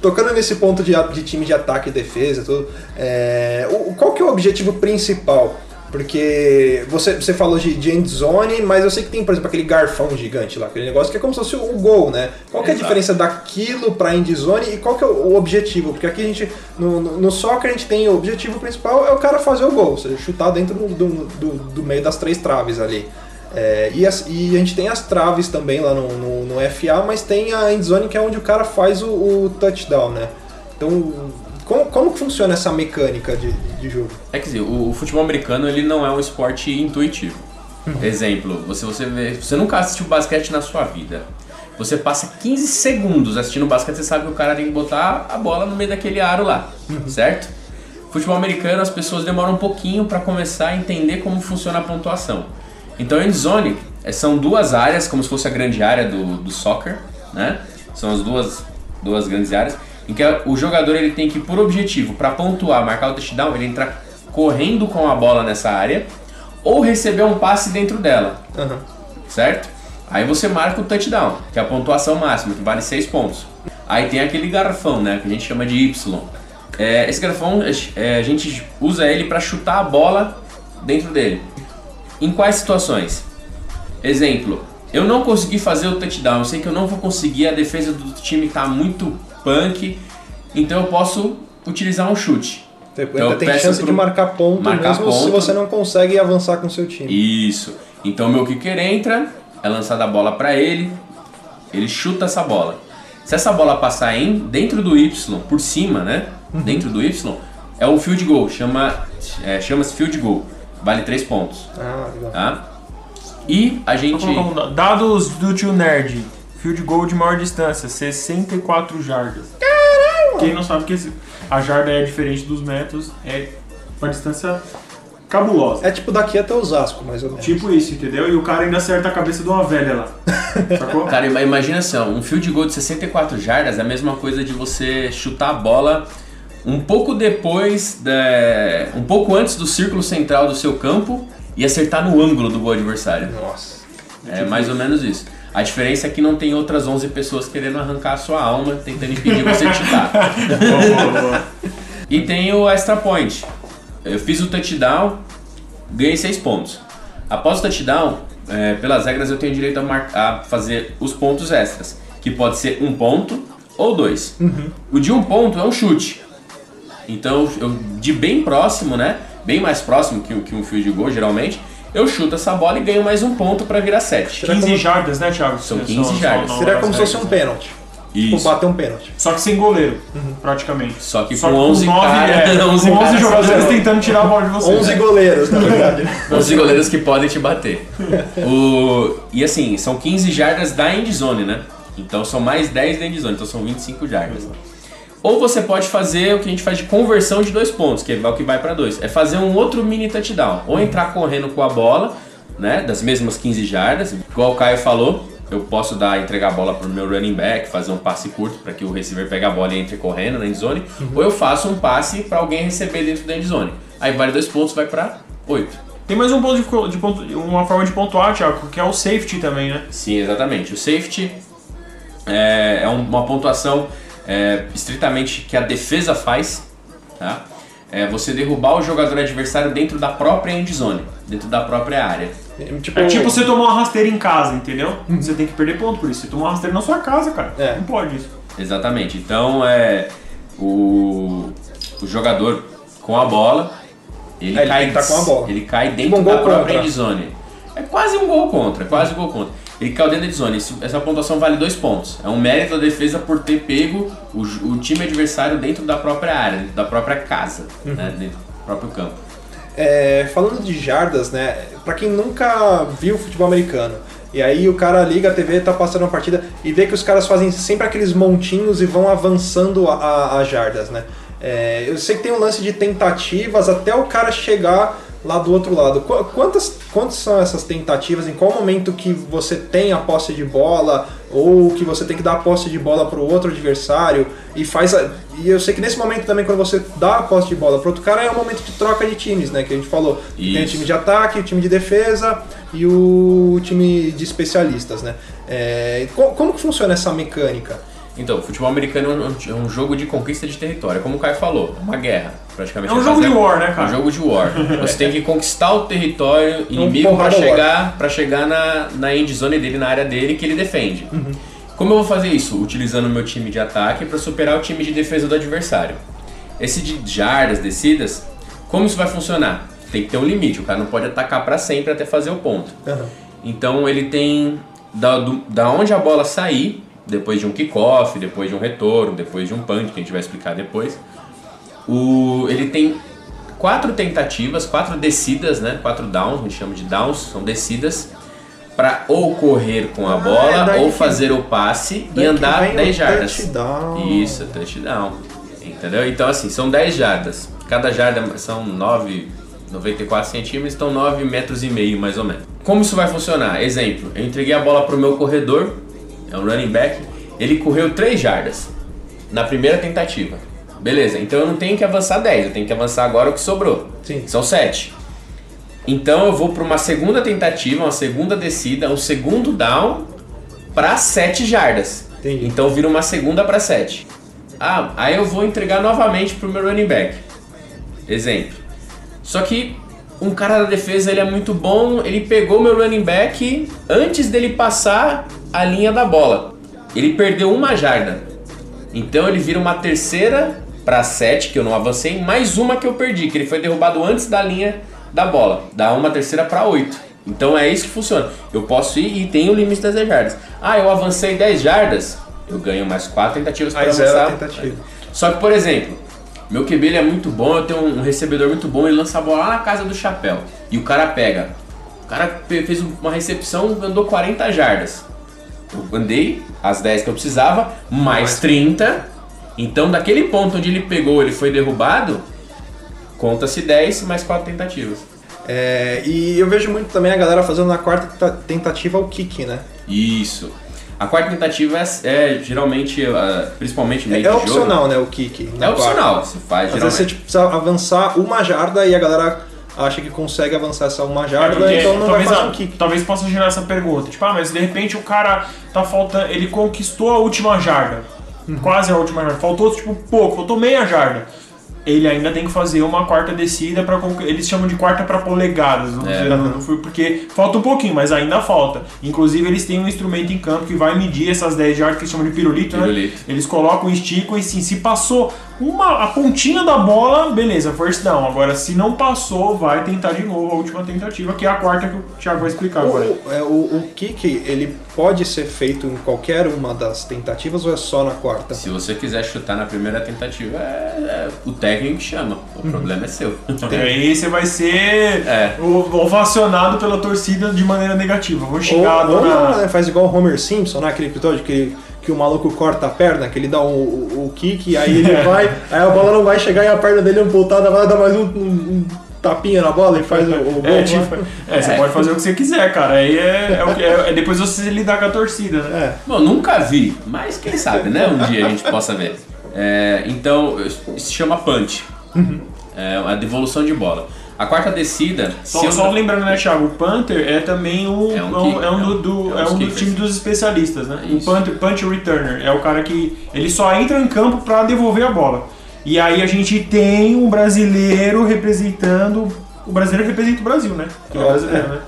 Tocando nesse ponto de, de time de ataque e defesa, tudo, é, o, qual que é o objetivo principal? Porque você, você falou de, de end zone, mas eu sei que tem, por exemplo, aquele garfão gigante lá, aquele negócio que é como se fosse o gol, né? Qual que é a Exato. diferença daquilo para end zone e qual que é o, objetivo? Porque aqui a gente, no, no, no soccer, a gente tem o objetivo principal é o cara fazer o gol, ou seja, chutar dentro do, do, do, do meio das três traves ali. É, e, as- e a gente tem as traves também lá no, no, no FA, mas tem a endzone que é onde o cara faz o, o touchdown, né? Então, como, como que funciona essa mecânica de, de jogo? É quer dizer, o, o futebol americano ele não é um esporte intuitivo. Exemplo, você, você, vê, você nunca assistiu basquete na sua vida. Você passa 15 segundos assistindo basquete, você sabe que o cara tem que botar a bola no meio daquele aro lá, certo? Futebol americano, as pessoas demoram um pouquinho para começar a entender como funciona a pontuação. Então, end zone eh, são duas áreas, como se fosse a grande área do, do soccer, né? São as duas, duas grandes áreas, em que o jogador ele tem que, por objetivo, para pontuar, marcar o touchdown, ele entrar correndo com a bola nessa área ou receber um passe dentro dela, Aham. certo? Aí você marca o touchdown, que é a pontuação máxima, que vale 6 pontos. Aí tem aquele garfão, né, que a gente chama de Y. É, esse garfão, é, a gente usa ele para chutar a bola dentro dele. Em quais situações? Exemplo, eu não consegui fazer o touchdown, eu sei que eu não vou conseguir, a defesa do time tá muito punk, então eu posso utilizar um chute. Tipo, Então, tem chance pro- de marcar ponto marcar mesmo se ponto. você não consegue avançar com o seu time. Isso. Então meu kicker entra, é lançada a bola pra ele, ele chuta essa bola. Se essa bola passar em dentro do Y, por cima, né? Uhum. Dentro do Y, é um field goal, chama é, chama-se field goal. Vale 3 pontos, Ah, legal. tá? E a gente um dado. Dados do tio Nerd. Field goal de maior distância, 64 jardas. Quem não sabe que esse- a jarda é diferente dos metros, é uma distância cabulosa. É tipo daqui até Osasco, mais ou menos. Tipo isso, entendeu? E o cara ainda acerta a cabeça de uma velha lá. *laughs* Sacou? Cara, ima- imagina assim, ó, um field goal de 64 jardas é a mesma coisa de você chutar a bola um pouco depois, da, um pouco antes do círculo central do seu campo e acertar no ângulo do gol adversário. Nossa. É mais ou menos isso. A diferença é que não tem outras 11 pessoas querendo arrancar a sua alma, tentando impedir você de chutar. *laughs* Boa, boa, boa. E tem o extra point. Eu fiz o touchdown, ganhei 6 pontos. Após o touchdown, é, pelas regras eu tenho direito a, mar- a fazer os pontos extras, que pode ser um ponto ou dois. O de um ponto é um chute. Então, eu, de bem próximo, né? Bem mais próximo que, o- que um field goal, geralmente, eu chuto essa bola e ganho mais um ponto para virar 7. 15 jardas, né, Thiago? São Só- 15 só- jardas. Seria como se fosse um pênalti. Tipo, Isso. bater um pênalti. Só que sem goleiro, praticamente. Só que Só com 11 nove- cara- é, *laughs* 11 com 11 caras jogadores tentando tirar a bola de você. 11 goleiros, na verdade. 11 goleiros que podem te bater. O, e assim, são 15 jardas da endzone, né? Então são mais 10 da endzone, então são 25 jardas. Ou você pode fazer o que a gente faz de conversão de dois pontos, que é o que vai para dois. É fazer um outro mini touchdown. Ou entrar correndo com a bola, né? Das mesmas 15 jardas. Igual o Caio falou, eu posso dar, entregar a bola pro meu running back, fazer um passe curto para que o receiver pegue a bola e entre correndo na endzone. Ou eu faço um passe para alguém receber dentro da endzone. Aí vale dois pontos, vai para 8. Tem mais um ponto de, de ponto, uma forma de pontuar, Thiago, que é o safety também, né? Sim, exatamente. O safety é, é um- uma pontuação é, estritamente que a defesa faz, tá? É você derrubar o jogador adversário dentro da própria endzone, dentro da própria área. Tipo, É tipo você tomar uma rasteira em casa, entendeu? Você tem que perder ponto por isso. Você tomou uma rasteira na sua casa, cara. É. Não pode isso. Exatamente. Então é o, o jogador com a bola, ele É, ele cai tá com a bola. ele cai Tipo dentro um da própria contra. endzone. É quase um gol contra, quase um gol contra. Ele caiu dentro da endzone. Esse- Essa pontuação vale dois pontos. É um mérito da defesa por ter pego o, o time adversário dentro da própria área, dentro da própria casa, Uhum. né, dentro do próprio campo. É, falando de jardas, né? Pra quem nunca viu futebol americano, e aí o cara liga a TV, tá passando uma partida e vê que os caras fazem sempre aqueles montinhos e vão avançando as jardas, né? É, eu sei que tem um lance de tentativas até o cara chegar lá do outro lado. Qu- Quantas, quantas são essas tentativas? Em qual momento que você tem a posse de bola ou que você tem que dar a posse de bola para o outro adversário e faz a- e eu sei que nesse momento também quando você dá a posse de bola para outro cara é o momento de troca de times, né? Que a gente falou. Tem o Isso. time de ataque, o time de defesa e o time de especialistas, né? É, co- como que funciona essa mecânica? Então, o futebol americano é um- é um jogo de conquista de território, como o Caio falou, é uma guerra, praticamente. É um jogo de war, né, É um cara? jogo de war. Você tem que conquistar o território inimigo para chegar, pra chegar na, na end zone dele, na área dele que ele defende. Como eu vou fazer isso? Utilizando o meu time de ataque para superar o time de defesa do adversário. Esse de jardas, descidas, como isso vai funcionar? Tem que ter um limite, o cara não pode atacar para sempre até fazer o ponto. Aham. Então ele tem da, do- da onde a bola sair, depois de um kickoff, depois de um retorno, depois de um punt, que a gente vai explicar depois. O, ele tem quatro tentativas, quatro descidas, né? Quatro downs, a gente chama de downs, são descidas, para ou correr com a Ah, bola é ou que- fazer o passe e que andar vem o 10 jardas. touchdown. Isso, touchdown. Entendeu? Então assim, são 10 jardas. Cada jarda são 9, 94 centímetros, então 9 metros e meio mais ou menos. Como isso vai funcionar? Exemplo, eu entreguei a bola pro meu corredor, é um running back, ele correu 3 jardas na primeira tentativa. Beleza, então eu não tenho que avançar 10, eu tenho que avançar agora o que sobrou. Sim. São 7. Então eu vou para uma segunda tentativa, uma segunda descida, um segundo down para 7 jardas. Entendi. Então vira uma segunda para 7. Ah, aí eu vou entregar novamente pro meu running back. Exemplo. Só que um cara da defesa ele é muito bom, ele pegou meu running back antes dele passar a linha da bola. Ele perdeu uma jarda. Então ele vira uma terceira para sete que eu não avancei, mais uma que eu perdi, que ele foi derrubado antes da linha da bola. Dá uma terceira para oito. Então é isso que funciona. Eu posso ir e tem o limite das 10 jardas. Ah, eu avancei 10 jardas, eu ganho mais 4 tentativas para avançar. tentativa. Só que, por exemplo, meu QB ele é muito bom, eu tenho um recebedor muito bom, ele lança a bola lá na casa do chapéu. E o cara pega. O cara fez uma recepção, andou 40 jardas. Eu andei as 10 que eu precisava, mais 30. Então, daquele ponto onde ele pegou, ele foi derrubado, conta-se 10 mais 4 tentativas. É, e eu vejo muito também a galera fazendo na quarta tenta- tentativa o kick, né? Isso. A quarta tentativa é, é geralmente, ah, principalmente meio É, de jogo. opcional, né, o kick. É opcional, quarta. você faz Às vezes você geralmente. tipo, precisa avançar uma jarda e a galera acha que consegue avançar essa uma jarda, Porque então não vai talvez, fazer a- um kick. talvez possa gerar essa pergunta. Tipo, ah, mas de repente o cara tá faltando. Ele conquistou a última jarda. Uhum. Quase a última jarda. Faltou, tipo, pouco, faltou meia jarda. Ele ainda tem que fazer uma quarta descida para eles chamam de quarta para polegadas, vamos É. dizer, não, não foi porque falta um pouquinho, mas ainda falta. Inclusive eles têm um instrumento em campo que vai medir essas 10 jardas que eles chamam de pirulito, Pirulito. né? Eles colocam, esticam e sim, se passou uma a pontinha da bola, beleza, first down. Agora se não passou, vai tentar de novo a última tentativa, que é a quarta que o Thiago vai explicar agora. O, é, o, o kick, ele pode ser feito em qualquer uma das tentativas ou é só na quarta? Se você quiser chutar na primeira tentativa, é, é o técnico que chama. O problema é seu. E aí você vai ser *laughs* É. ovacionado pela torcida de maneira negativa. Vou Ou, a ou não, né, faz igual o Homer Simpson, né, aquele episódio que, que o maluco corta a perna, que ele dá o, o, o kick, aí ele vai, *laughs* aí a bola não vai chegar e a perna dele amputada vai dar mais um, um- um tapinha na bola e faz o, o gol. É, né? tipo, é, você pode fazer o que você quiser, cara. Aí é, é, o que- é- é depois você lidar com a torcida, né? É. Bom, nunca vi, mas quem sabe, né? Um dia a gente possa ver. É, então, isso se chama punch. É a devolução de bola. A quarta descida. Só, se eu- só lembrando, né, Thiago? O Panther é também um, É é um kick- é um do, é um- do- é é um do kickers. time dos especialistas, né? O Isso. Panther, punch returner é o cara que ele só entra em campo pra devolver a bola. E aí a gente tem um brasileiro representando. O brasileiro representa o Brasil, né? Que é É, brasileiro, né?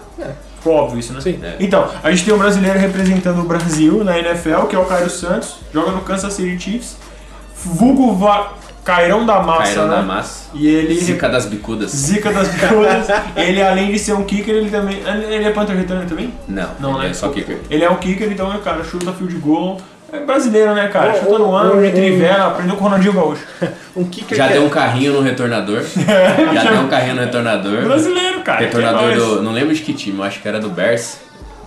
Ficou óbvio isso, né? Sim. É. Então, a gente tem um brasileiro representando o Brasil na NFL, que é o Cairo Santos, joga no Kansas City Chiefs. Vulgo Va... Cairão da Massa, Caíram né? da massa. E ele Zica das bicudas. Zica das bicudas. *laughs* ele, além de ser um kicker, ele também. Ele é punter returner também? Não, Não, ele né? é só kicker. Ele é um kicker, então, cara, chuta field goal. É brasileiro, né, cara? Chuta no ano, retrivela, aprendeu com o Ronaldinho Gaúcho. *laughs* Um kicker Já que deu é- um carrinho no retornador. *laughs* Já deu um carrinho no retornador. Brasileiro, cara. Retornador é do. Não lembro de que time, eu acho que era do Bears.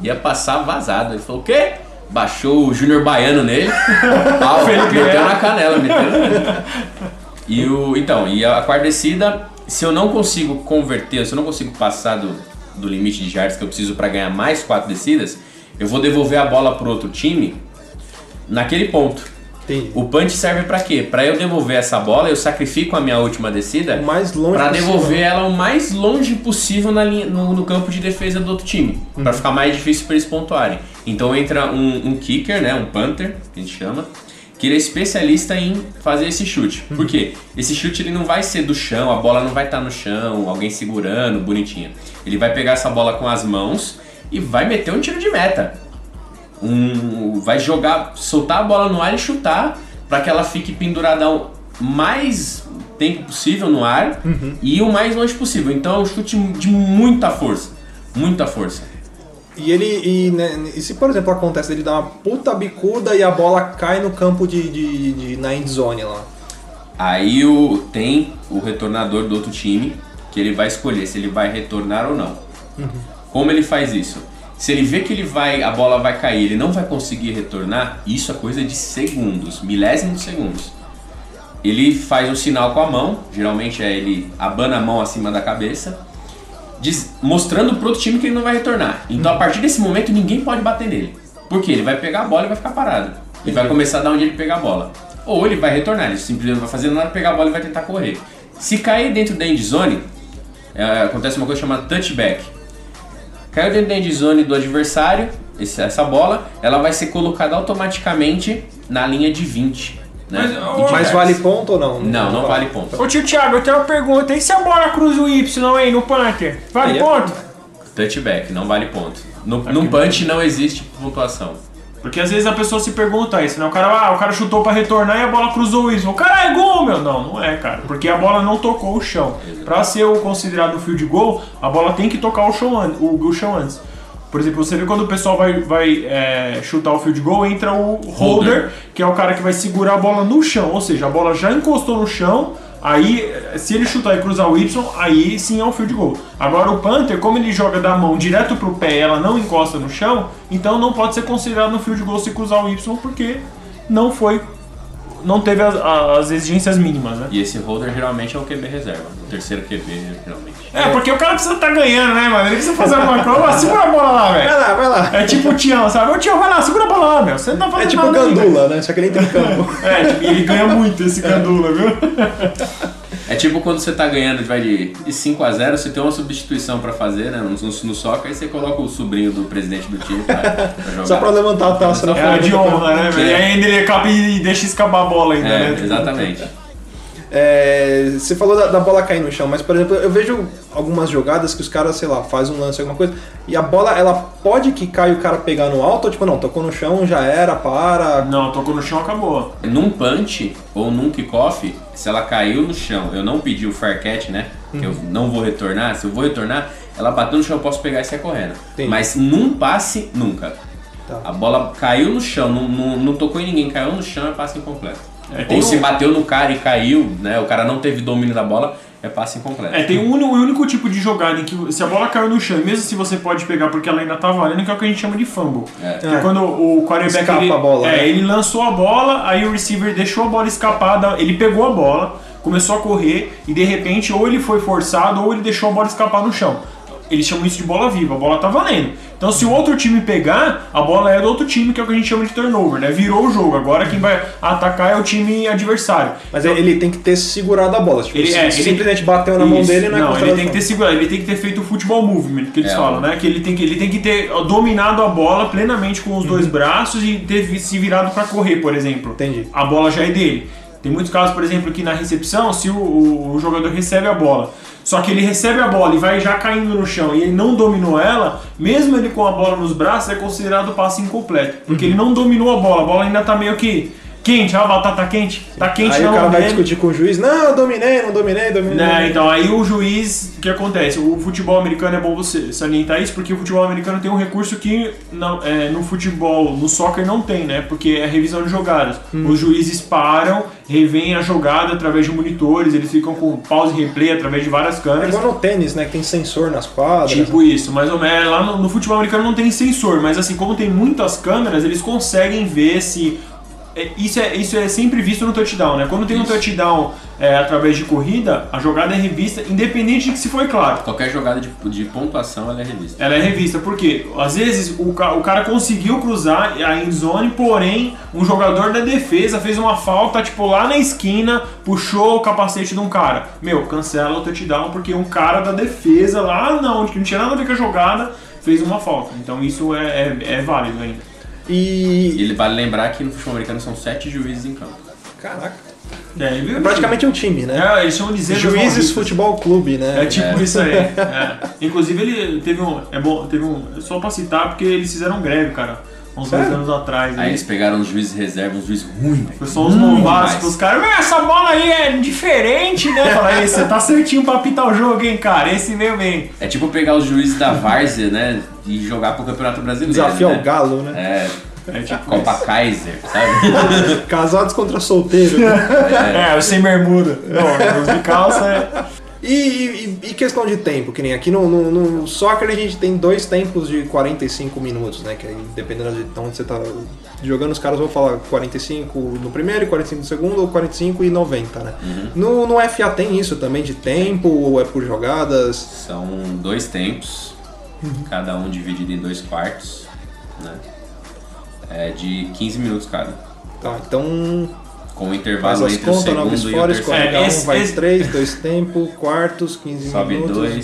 Ia passar vazado. Ele falou: o quê? Baixou o Júnior Baiano nele. *laughs* Pau, Felipe meteu na canela, meteu. E o. Então, e a quarta descida, se eu não consigo converter, se eu não consigo passar do, do limite de yards que eu preciso para ganhar mais quatro descidas, eu vou devolver a bola pro outro time naquele ponto. Entendi. O punch serve pra quê? Pra eu devolver essa bola, eu sacrifico a minha última descida possível. devolver ela o mais longe possível na linha, no, no campo de defesa do outro time, Pra Uhum. ficar mais difícil pra eles pontuarem. Então entra um, um kicker, né, um punter, que a gente chama, que ele é especialista em fazer esse chute. Uhum. Por quê? Esse chute ele não vai ser do chão, a bola não vai estar no chão, alguém segurando, bonitinho. Ele vai pegar essa bola com as mãos e vai meter um tiro de meta. Um, vai jogar, soltar a bola no ar e chutar para que ela fique pendurada o mais tempo possível no ar e o mais longe possível. Então é um chute de muita força, muita força. E ele. E, né, e se, por exemplo, acontece ele dar uma puta bicuda e a bola cai no campo de, de, de- na end zone lá. Aí o, tem o retornador do outro time que ele vai escolher se ele vai retornar ou não. Como ele faz isso? Se ele vê que ele vai, a bola vai cair, ele não vai conseguir retornar, isso é coisa de segundos, milésimos de segundos. Ele faz um sinal com a mão, geralmente é ele abana a mão acima da cabeça, diz- mostrando pro outro time que ele não vai retornar. Então a partir desse momento ninguém pode bater nele. Por quê? Ele vai pegar a bola e vai ficar parado. Ele vai começar da onde ele pegar a bola. Ou ele vai retornar, ele simplesmente não vai fazer nada, pegar a bola e vai tentar correr. Se cair dentro da end zone, é, acontece uma coisa chamada touchback. Caiu dentro da end zone do adversário, essa bola, ela vai ser colocada automaticamente na linha de 20. Né? Mas, Mas vale ponto ou não? Não, não vale ponto. Ô tio Thiago, eu tenho uma pergunta. E se a bola cruza o Y aí no Panther? Vale Aí é- ponto? Touchback, não vale ponto. No, num punch não existe pontuação. Porque às vezes a pessoa se pergunta isso, né? O cara, ah, o cara chutou pra retornar e a bola cruzou o Y. O cara é gol, meu. Não, não é, cara. Porque a bola não tocou o chão. Pra ser o considerado field goal, a bola tem que tocar o chão, o, o chão antes. Por exemplo, você vê quando o pessoal vai, vai é, chutar o field goal, entra o holder, Holder. que é o cara que vai segurar a bola no chão. Ou seja, a bola já encostou no chão, aí se ele chutar e cruzar o Y, aí sim é um field goal. Agora o Panther, como ele joga da mão direto pro pé e ela não encosta no chão, então não pode ser considerado no field goal se cruzar o Y, porque não foi. Não teve as, as exigências mínimas, né? E esse holder geralmente é o QB reserva. O terceiro QB, geralmente. É, porque o cara precisa estar ganhando, né, mano? Ele precisa fazer alguma *laughs* coisa. Ó, segura a bola lá, Vai velho. lá, vai lá. É tipo o Tião, sabe? Ô Tião, vai lá, segura a bola lá, meu. Você não tá fazendo É tipo o. Gandula, né? Só que ele entra em campo. É, tipo, e ele ganha muito esse Gandula, viu? *laughs* É tipo quando você tá ganhando vai de de 5 a 0 você tem uma substituição pra fazer, né? No, no, no soccer, aí você coloca o sobrinho do presidente do time pra, pra *laughs* jogar. Só pra levantar a taça na É a de honra, né, velho? E ainda ele acaba e deixa escapar a bola ainda, É, né? exatamente. É, você falou da, da bola cair no chão, mas por exemplo, eu vejo algumas jogadas que os caras, sei lá, faz um lance, alguma coisa, e a bola, ela pode quicar e o cara pegar no alto, ou tipo, não, tocou no chão, já era, para. Não, tocou no chão, acabou. Num punch ou num kickoff, se ela caiu no chão, eu não pedi o fair catch, né? Que eu não vou retornar. Se eu vou retornar, ela bateu no chão, eu posso pegar e sair correndo. Entendi. Mas num passe, nunca. Tá. A bola caiu no chão, não, não, não tocou em ninguém, caiu no chão, é passe incompleto. É, tem Ou se um- bateu no cara e caiu, né? O cara não teve domínio da bola, é passe incompleto. É, tem um único, um único tipo de jogada em que se a bola caiu no chão, e mesmo se você pode pegar porque ela ainda tá valendo, que é o que a gente chama de fumble. É. Que é quando o quarterback Escapa ele, a bola, é, né? ele lançou a bola, aí o receiver deixou a bola escapada, ele pegou a bola, começou a correr e de repente ou ele foi forçado ou ele deixou a bola escapar no chão. Eles chamam isso de bola viva, a bola tá valendo. Então se o outro time pegar, a bola é do outro time, que é o que a gente chama de turnover, né? Virou o jogo. Agora quem vai atacar é o time adversário. Mas ele tem que ter segurado a bola. Tipo, Ele- se é, ele- simplesmente bateu na mão Isso. dele, não é Não, ele tem que ter segurado, ele tem que ter feito o futebol movement, que eles É, falam, né? Que ele tem que, ele tem que ter dominado a bola plenamente com os Uhum. dois braços e ter se virado pra correr, por exemplo. Entendi. A bola já é dele. Tem muitos casos, por exemplo, que na recepção, se o, o- o jogador recebe a bola, só que ele recebe a bola e vai já caindo no chão e ele não dominou ela, mesmo ele com a bola nos braços, é considerado passe incompleto. Porque Uhum. ele não dominou a bola, a bola ainda tá meio que quente, a batata tá quente, tá quente Aí na o cara vai dele. discutir com o juiz, não, eu dominei, não dominei, dominei. Né, então aí o juiz, o que acontece? O futebol americano é bom você salientar isso, porque o futebol americano tem um recurso que não, é, no futebol, no soccer não tem, né? Porque é a revisão de jogadas. Hum. Os juízes param, revêem a jogada através de monitores, eles ficam com pause e replay através de várias É câmeras. igual no tênis, né? Que tem sensor nas quadras. Tipo isso, mais ou menos. Lá no, no futebol americano não tem sensor, mas assim, como tem muitas câmeras, eles conseguem ver se. É, Isso é, isso é sempre visto no touchdown, né? Quando tem um Isso. touchdown é, através de corrida, a jogada é revista, independente de que se foi claro. Qualquer jogada de, de pontuação ela é revista. Ela é revista, porque às vezes o, o cara conseguiu cruzar a endzone, porém um jogador da defesa fez uma falta, tipo, lá na esquina, puxou o capacete de um cara. Meu, cancela o touchdown porque um cara da defesa lá que não tinha nada a ver com a jogada fez uma falta. Então isso é, é, é válido ainda. E. E ele vale lembrar que no futebol americano são sete juízes em campo. Caraca. É? É praticamente um time, né? É, eles chamam de Juízes. Futebol Clube, né? É tipo É. isso aí. *laughs* é. Inclusive ele teve um. É bom, teve um. Só pra citar, porque eles fizeram greve, cara. Uns dois anos atrás. Aí né? eles pegaram os juízes reserva, uns juízes ruins, velho. Foi só os Ruim novatos demais. os caras, "Meu, essa bola aí é diferente, né? *laughs* Fala, "Ei, você tá certinho pra apitar o jogo, hein, cara? Esse veio bem. É tipo pegar os juízes da Várzea, né? E jogar pro Campeonato Brasileiro. Desafio né? ao galo, né? É, É tipo. Copa Kaiser, sabe? *laughs* Casados contra solteiros. *laughs* É, eu sem bermuda. Não, os de calça é. E, e- e questão de tempo, que nem aqui no, no, no soccer a gente tem dois tempos de 45 minutos, né? Que aí, dependendo de onde você tá jogando, os caras vão falar 45 no primeiro e 45 no segundo, ou 45 e 90, né? No, no FA tem isso também de tempo, ou é por jogadas? São dois tempos, cada um dividido em dois quartos, né? É de 15 minutos cada. Tá, então Com o faz intervalo entre o contas, nomes segundo e o terceiro. É, um, esse- vai esse- três, dois tempos, quartos, 15 Sobe minutos, dois.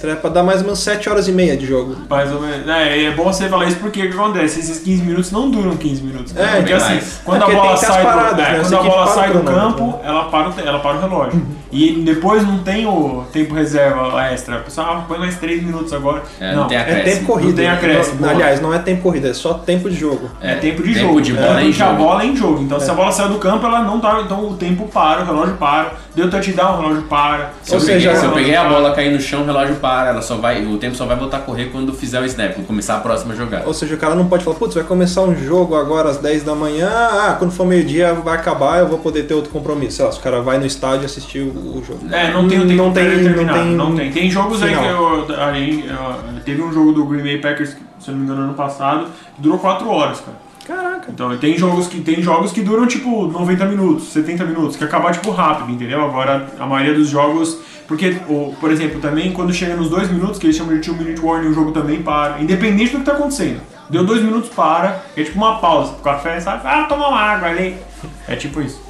Estreia pra dar mais ou menos 7 horas e meia de jogo. Mais ou menos. É, é bom você falar isso porque o que acontece? Esses 15 minutos não duram 15 minutos. É, porque bem assim, mais. quando É a bola sai paradas, do, né? é, Essa quando a bola sai do campo, ela para, o, ela para o relógio. E depois não tem o tempo reserva extra. A pessoa ah, põe mais 3 minutos agora. É, não tem É acréscimo. tempo corrido. Não tem acréscimo. Não- Aliás, não é tempo corrido, é só tempo de jogo. É, tempo de tempo jogo. de é, bola em porque a jogo. bola é em jogo. Então se a bola saiu do campo, ela não tá. Então o tempo para, o relógio para. Deu touchdown, o relógio para. Se eu, peguei, seja, se eu o peguei a bola cair no chão, o relógio para, ela só vai, o tempo só vai voltar a correr quando fizer o snap, quando começar a próxima jogada. Ou seja, o cara não pode falar, putz, vai começar um jogo agora às 10 da manhã, ah, quando for meio-dia vai acabar, eu vou poder ter outro compromisso. Sei lá, se o cara vai no estádio assistir o, o jogo. É, não tem o tempo não tem, não tem, não tem. Tem jogos aí que final. eu, ali, eu- teve um jogo do Green Bay Packers, se eu não me engano, ano passado, que durou 4 horas, cara. Caraca. Então tem jogos que tem jogos que duram tipo 90 minutos, 70 minutos, que acabar tipo rápido, entendeu? Agora a maioria dos jogos, porque o, por exemplo, também quando chega nos dois minutos, que eles chamam de 2 minute warning, o jogo também para, independente do que tá acontecendo. Deu dois minutos para, é tipo uma pausa, o café, sabe? Ah, toma uma água ali. É tipo isso.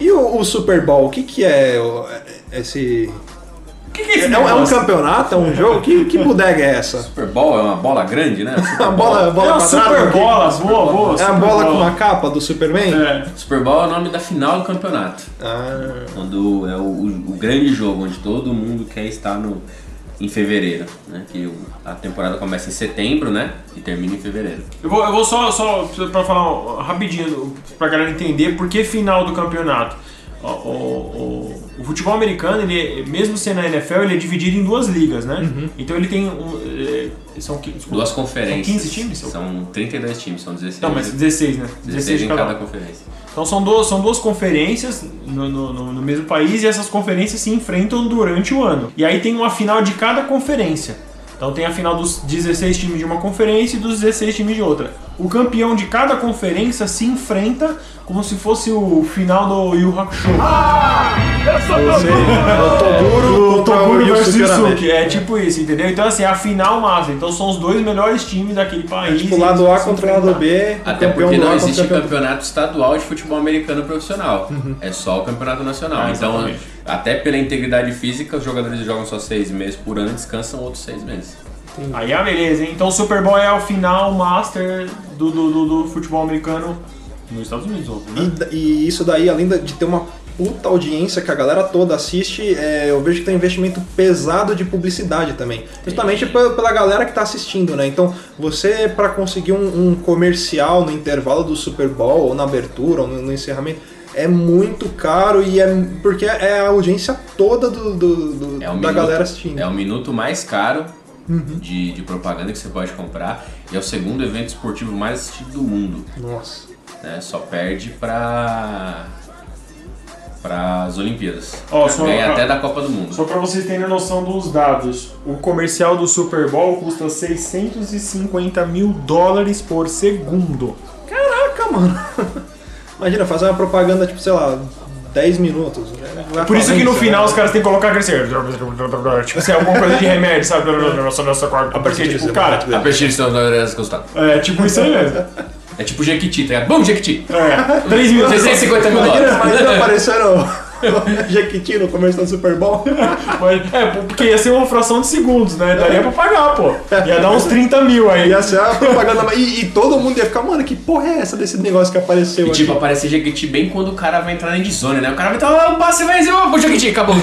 E o, o Super Bowl, o que que é esse... O que, que é esse É, um- é um campeonato, é um jogo? Que, que bodega é essa? Super Bowl é uma bola grande, né? Super *laughs* A Bowl. bola, bola É uma quadrada? super bola, boa, boa. É a super bola com uma capa do Superman? É. Super Bowl é o nome da final do campeonato. Ah, Quando é o, o- o grande jogo onde todo mundo quer estar no, em fevereiro, né? Que o- a temporada começa em setembro, né? E termina em fevereiro. Eu vou, eu vou só, só pra falar rapidinho, pra galera entender por que final do campeonato. O, o- o- futebol americano, ele, mesmo sendo a NFL, ele é dividido em duas ligas, né? Então ele tem um. é, são, desculpa, Duas conferências. São 15 times? São 32 times, são 16. Não, mas 16, né? 16 em de cada conferência. Então são duas, são duas conferências no, no- no- no mesmo país e essas conferências se enfrentam durante o ano. E aí tem uma final de cada conferência. Então tem a final dos 16 times de uma conferência e dos 16 times de outra. O campeão de cada conferência se enfrenta como se fosse o final do Yu Hakusho. o Toguro O contra Toguro É tipo isso, entendeu? Então assim, a final massa. Então são os dois melhores times daquele país. Tipo, e lado A contra o lado. B, Até porque não existe campeão campeonato estadual de futebol americano profissional. É só o campeonato nacional. Ah, então, exatamente. até pela integridade física, os jogadores jogam só seis meses por ano e descansam outros seis meses. Aí é beleza, hein? Então o Super Bowl é o final master do, do, do, do futebol americano nos Estados Unidos, óbvio, né? E, e isso daí, além de ter uma puta audiência que a galera toda assiste, é, eu vejo que tem um investimento pesado de publicidade também. Justamente pela, galera que tá assistindo, né? Então, você, para conseguir um, um comercial no intervalo do Super Bowl, ou na abertura, ou no, no encerramento, é muito caro e é porque é a audiência toda do, do- do- É o da minuto- galera assistindo. É o minuto mais caro de, de propaganda que você pode comprar e é o segundo evento esportivo mais assistido do mundo. Nossa. né? Só perde para para as Olimpíadas. Ó, só- Ganha até da Copa do Mundo. Só pra vocês terem noção dos dados, o comercial do Super Bowl custa 650 mil dólares por segundo. Caraca, mano. *laughs* Imagina, fazer uma propaganda, tipo, sei lá, 10 minutos. né? Por isso que no final né? os caras têm que colocar aquele assim, tipo assim, alguma coisa de remédio, sabe? *laughs* Nossa, nossa, Porque, tipo, cara, A prescrição da orelha costado. é tipo isso aí mesmo. É tipo Jequiti, tá ligado? Bom, Jequiti! É, 3 minutos. 650 mil dólares. imagina aparecendo o *laughs* Jequiti no começo do Super Bowl. *laughs* Mas, é, porque ia ser uma fração de segundos, né? Daria pra pagar, pô. Ia dar uns *laughs* 30 mil aí. Ia ser a propaganda. E, e todo mundo ia ficar, mano, que porra é essa desse negócio que apareceu E tipo, aqui? aparece Jequiti bem quando o cara vai entrar na endzone, né? O cara vai estar, oh, passe vai o Jequiti, acabou. né?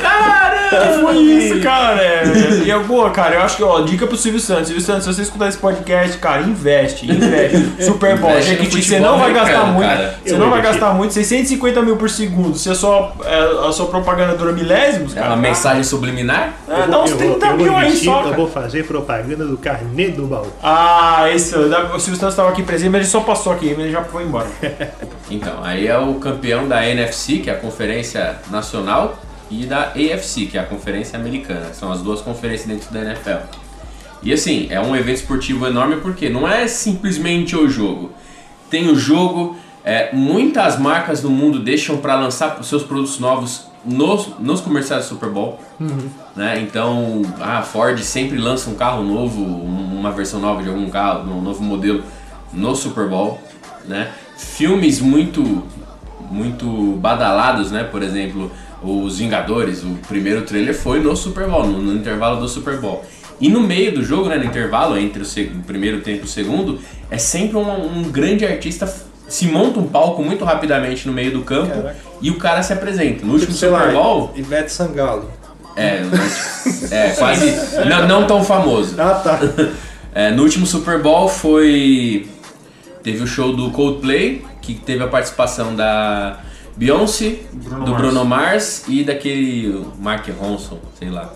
Cara! Que foi isso, cara? É, e eu, pô, cara, eu acho que, ó, dica pro Silvio Santos. Silvio Santos, se você escutar esse podcast, cara, investe, investe. Super no Jequiti, você não vai gastar americano, muito. cara. Você Eu não vai gastar muito, 650 mil por segundo. Se a sua, é, a sua propaganda dura milésimos, É cara. uma mensagem subliminar? É, dá uns 30 mil aí só, cara. fazer propaganda do carnê do baú. Ah, esse, o Silvio Santos estava aqui presente, mas ele só passou aqui, mas ele já foi embora. *laughs* Então, aí é o campeão da NFC, que é a Conferência Nacional, e da AFC, que é a Conferência Americana. São as duas conferências dentro da NFL. E assim, é um evento esportivo enorme porque não é simplesmente o jogo. Tem o jogo, é, muitas marcas no mundo deixam para lançar seus produtos novos nos, nos comerciais do Super Bowl. Né? Então, a Ford sempre lança um carro novo, um- uma versão nova de algum carro, um novo modelo no Super Bowl. Né? Filmes muito, muito badalados, né? por exemplo, Os Vingadores, o primeiro trailer foi no Super Bowl, no, no intervalo do Super Bowl. E no meio do jogo, né, no intervalo entre o, o primeiro tempo e o segundo, é sempre um, um grande artista se monta um palco muito rapidamente no meio do campo Caraca. e o cara se apresenta. No último Tipo, Super Bowl, Ivete Sangalo. é, mas- é quase não, não tão famoso. Ah, tá. *laughs* É, no último Super Bowl foi. Teve o show do Coldplay, que teve a participação da Beyoncé, Bruno do Mars. Bruno Mars e daquele Mark Ronson, sei lá.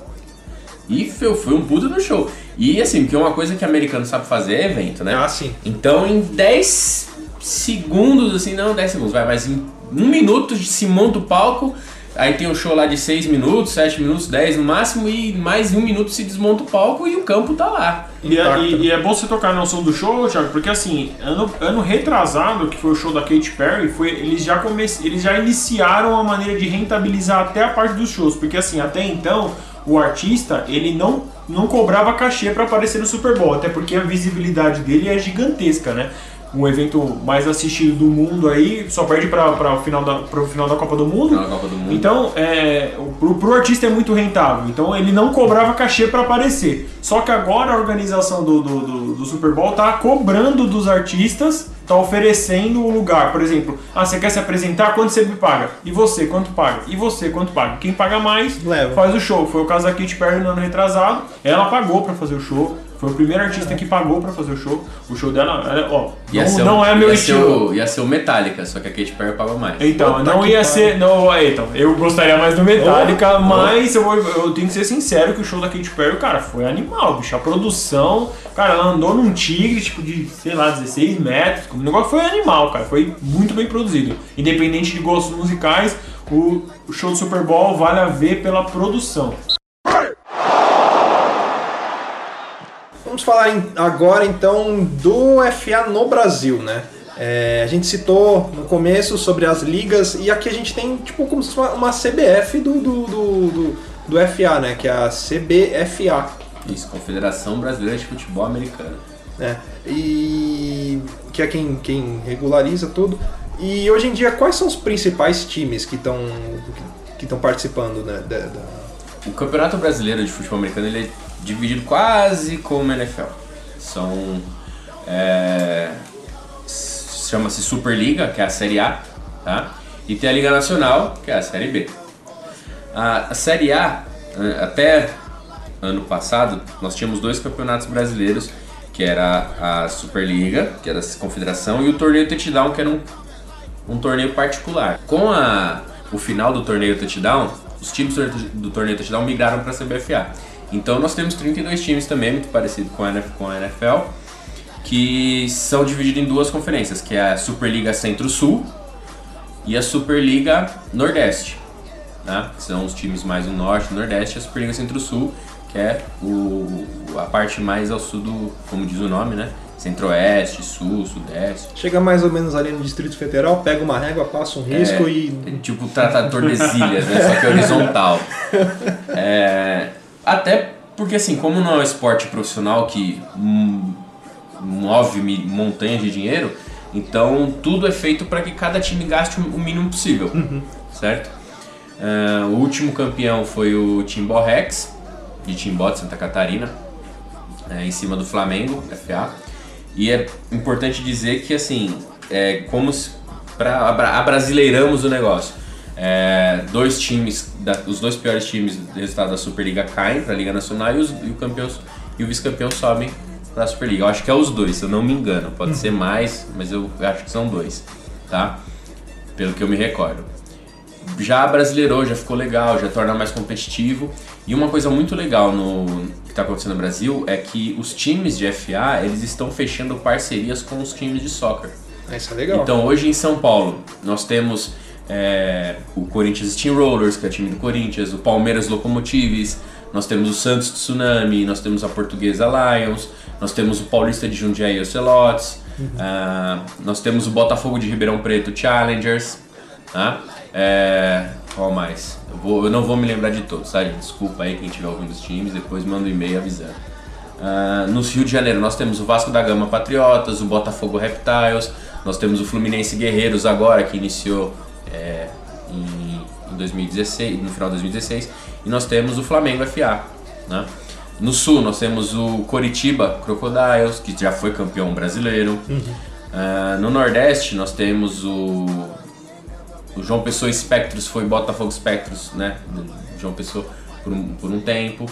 E foi, foi um puta do show. E assim, porque uma coisa que americano sabe fazer é evento, né? Ah, sim. Então em 10 segundos, assim, não 10 segundos, vai, mas em um minuto se monta o palco, aí tem um show lá de 6 minutos, 7 minutos, 10 no máximo, e mais um minuto se desmonta o palco e o campo tá lá. E é, e- e é bom você tocar no som do show, Thiago, porque assim, ano, ano retrasado, que foi o show da Katy Perry, foi, eles, já come, eles já iniciaram a maneira de rentabilizar até a parte dos shows, porque assim, até então, o artista, ele não, não cobrava cachê para aparecer no Super Bowl, até porque a visibilidade dele é gigantesca, né? Um evento mais assistido do mundo aí, só perde para o final, da- pro final da Copa do Mundo. Copa do Mundo. Então, é, o- pro, pro artista é muito rentável. Então, ele não cobrava cachê para aparecer. Só que agora a organização do, do, do- do Super Bowl tá cobrando dos artistas, tá oferecendo o lugar. Por exemplo, ah, você quer se apresentar? Quanto você me paga? E você, quanto paga? E você, quanto paga? Quem paga mais, Leva. faz o show. Foi o caso da Katy Perry no ano retrasado. Ela pagou para fazer o show. Foi o primeiro artista que pagou para fazer o show. O show dela, ela- ó, Ia não, ser o- não é meu ia estilo. Ser o, ia ser o Metallica, só que a Katy Perry pagou mais. Então, Puta não ia ser. Não, é, então, eu gostaria mais do Metallica, Oh, mas eu, vou- eu tenho que ser sincero que o show da Katy Perry, cara, foi animal, bicho. A produção, cara, ela andou num tigre, tipo, de, sei lá, 16 metros. O negócio foi animal, cara. Foi muito bem produzido. Independente de gostos musicais, o, o show do Super Bowl vale a ver pela produção. Vamos falar agora então do FA no Brasil, né? É, a gente citou no começo sobre as ligas e aqui a gente tem tipo como se fosse uma CBF do, do, do, do, FA, né? Que é a CBFA. Isso, Confederação Brasileira de Futebol Americano. né? E que é quem, quem regulariza tudo. E hoje em dia, quais são os principais times que estão que estão participando né, da, da- O Campeonato Brasileiro de Futebol Americano ele é dividido quase como NFL. São. É, Chama-se Superliga, que é a Série A, tá? E tem a Liga Nacional, que é a Série B. A, a Série A, até ano passado, nós tínhamos dois campeonatos brasileiros, que era a Superliga, que era a confederação, e o Torneio Touchdown, que era um um torneio particular. Com a, o final do torneio touchdown, os times do torneio touchdown migraram para a CBFA. Então nós temos 32 times também, muito parecido com a, NFL, que são divididos em duas conferências, que é a Superliga Centro-Sul e a Superliga Nordeste. Né? São os times mais do Norte e Nordeste, e a Superliga Centro-Sul, que é o, a parte mais ao sul do, como diz o nome, né? Centro-Oeste, Sul, Sudeste. Chega mais ou menos ali no Distrito Federal, pega uma régua, passa um risco É, e. é tipo o Tratado de né? Só que horizontal. *laughs* É, até porque, assim, como não é um esporte profissional que hum, move montanhas de dinheiro, então tudo é feito para que cada time gaste o mínimo possível, certo? É, o último campeão foi o Timbó Rex, de Timbó, de Santa Catarina, é, em cima do Flamengo, FA. E é importante dizer que, assim, é como abra- abrasileiramos o negócio. É, dois times, da- os dois piores times do resultado da Superliga caem para a Liga Nacional e, os, e o campeão e o vice-campeão sobem para a Superliga. Eu acho que é os dois, se eu não me engano. Pode ser mais, mas eu acho que são dois, tá? Pelo que eu me recordo já brasileirou, já ficou legal, já torna mais competitivo. E uma coisa muito legal no que está acontecendo no Brasil é que os times de FA eles estão fechando parcerias com os times de soccer. Ah, Isso é legal. Então hoje em São Paulo nós temos é, o Corinthians Steamrollers, que é o time do Corinthians, o Palmeiras Locomotives, nós temos o Santos Tsunami, nós temos a Portuguesa Lions, nós temos o Paulista de Jundiaí Ocelotes, ah, nós temos o Botafogo de Ribeirão Preto Challengers, tá? É, qual mais? Eu, vou- eu não vou me lembrar de todos, tá, gente? Desculpa aí quem estiver ouvindo os times, depois manda um e-mail avisando. Ah, no Rio de Janeiro nós temos o Vasco da Gama Patriotas, o Botafogo Reptiles, nós temos o Fluminense Guerreiros agora que iniciou é, em, em 2016, no final de 2016, e nós temos o Flamengo FA, né? No sul nós temos o Coritiba Crocodiles, que já foi campeão brasileiro. Ah, no Nordeste nós temos o, o João Pessoa Spectros, foi Botafogo Spectros, né? João Pessoa por um, por um tempo.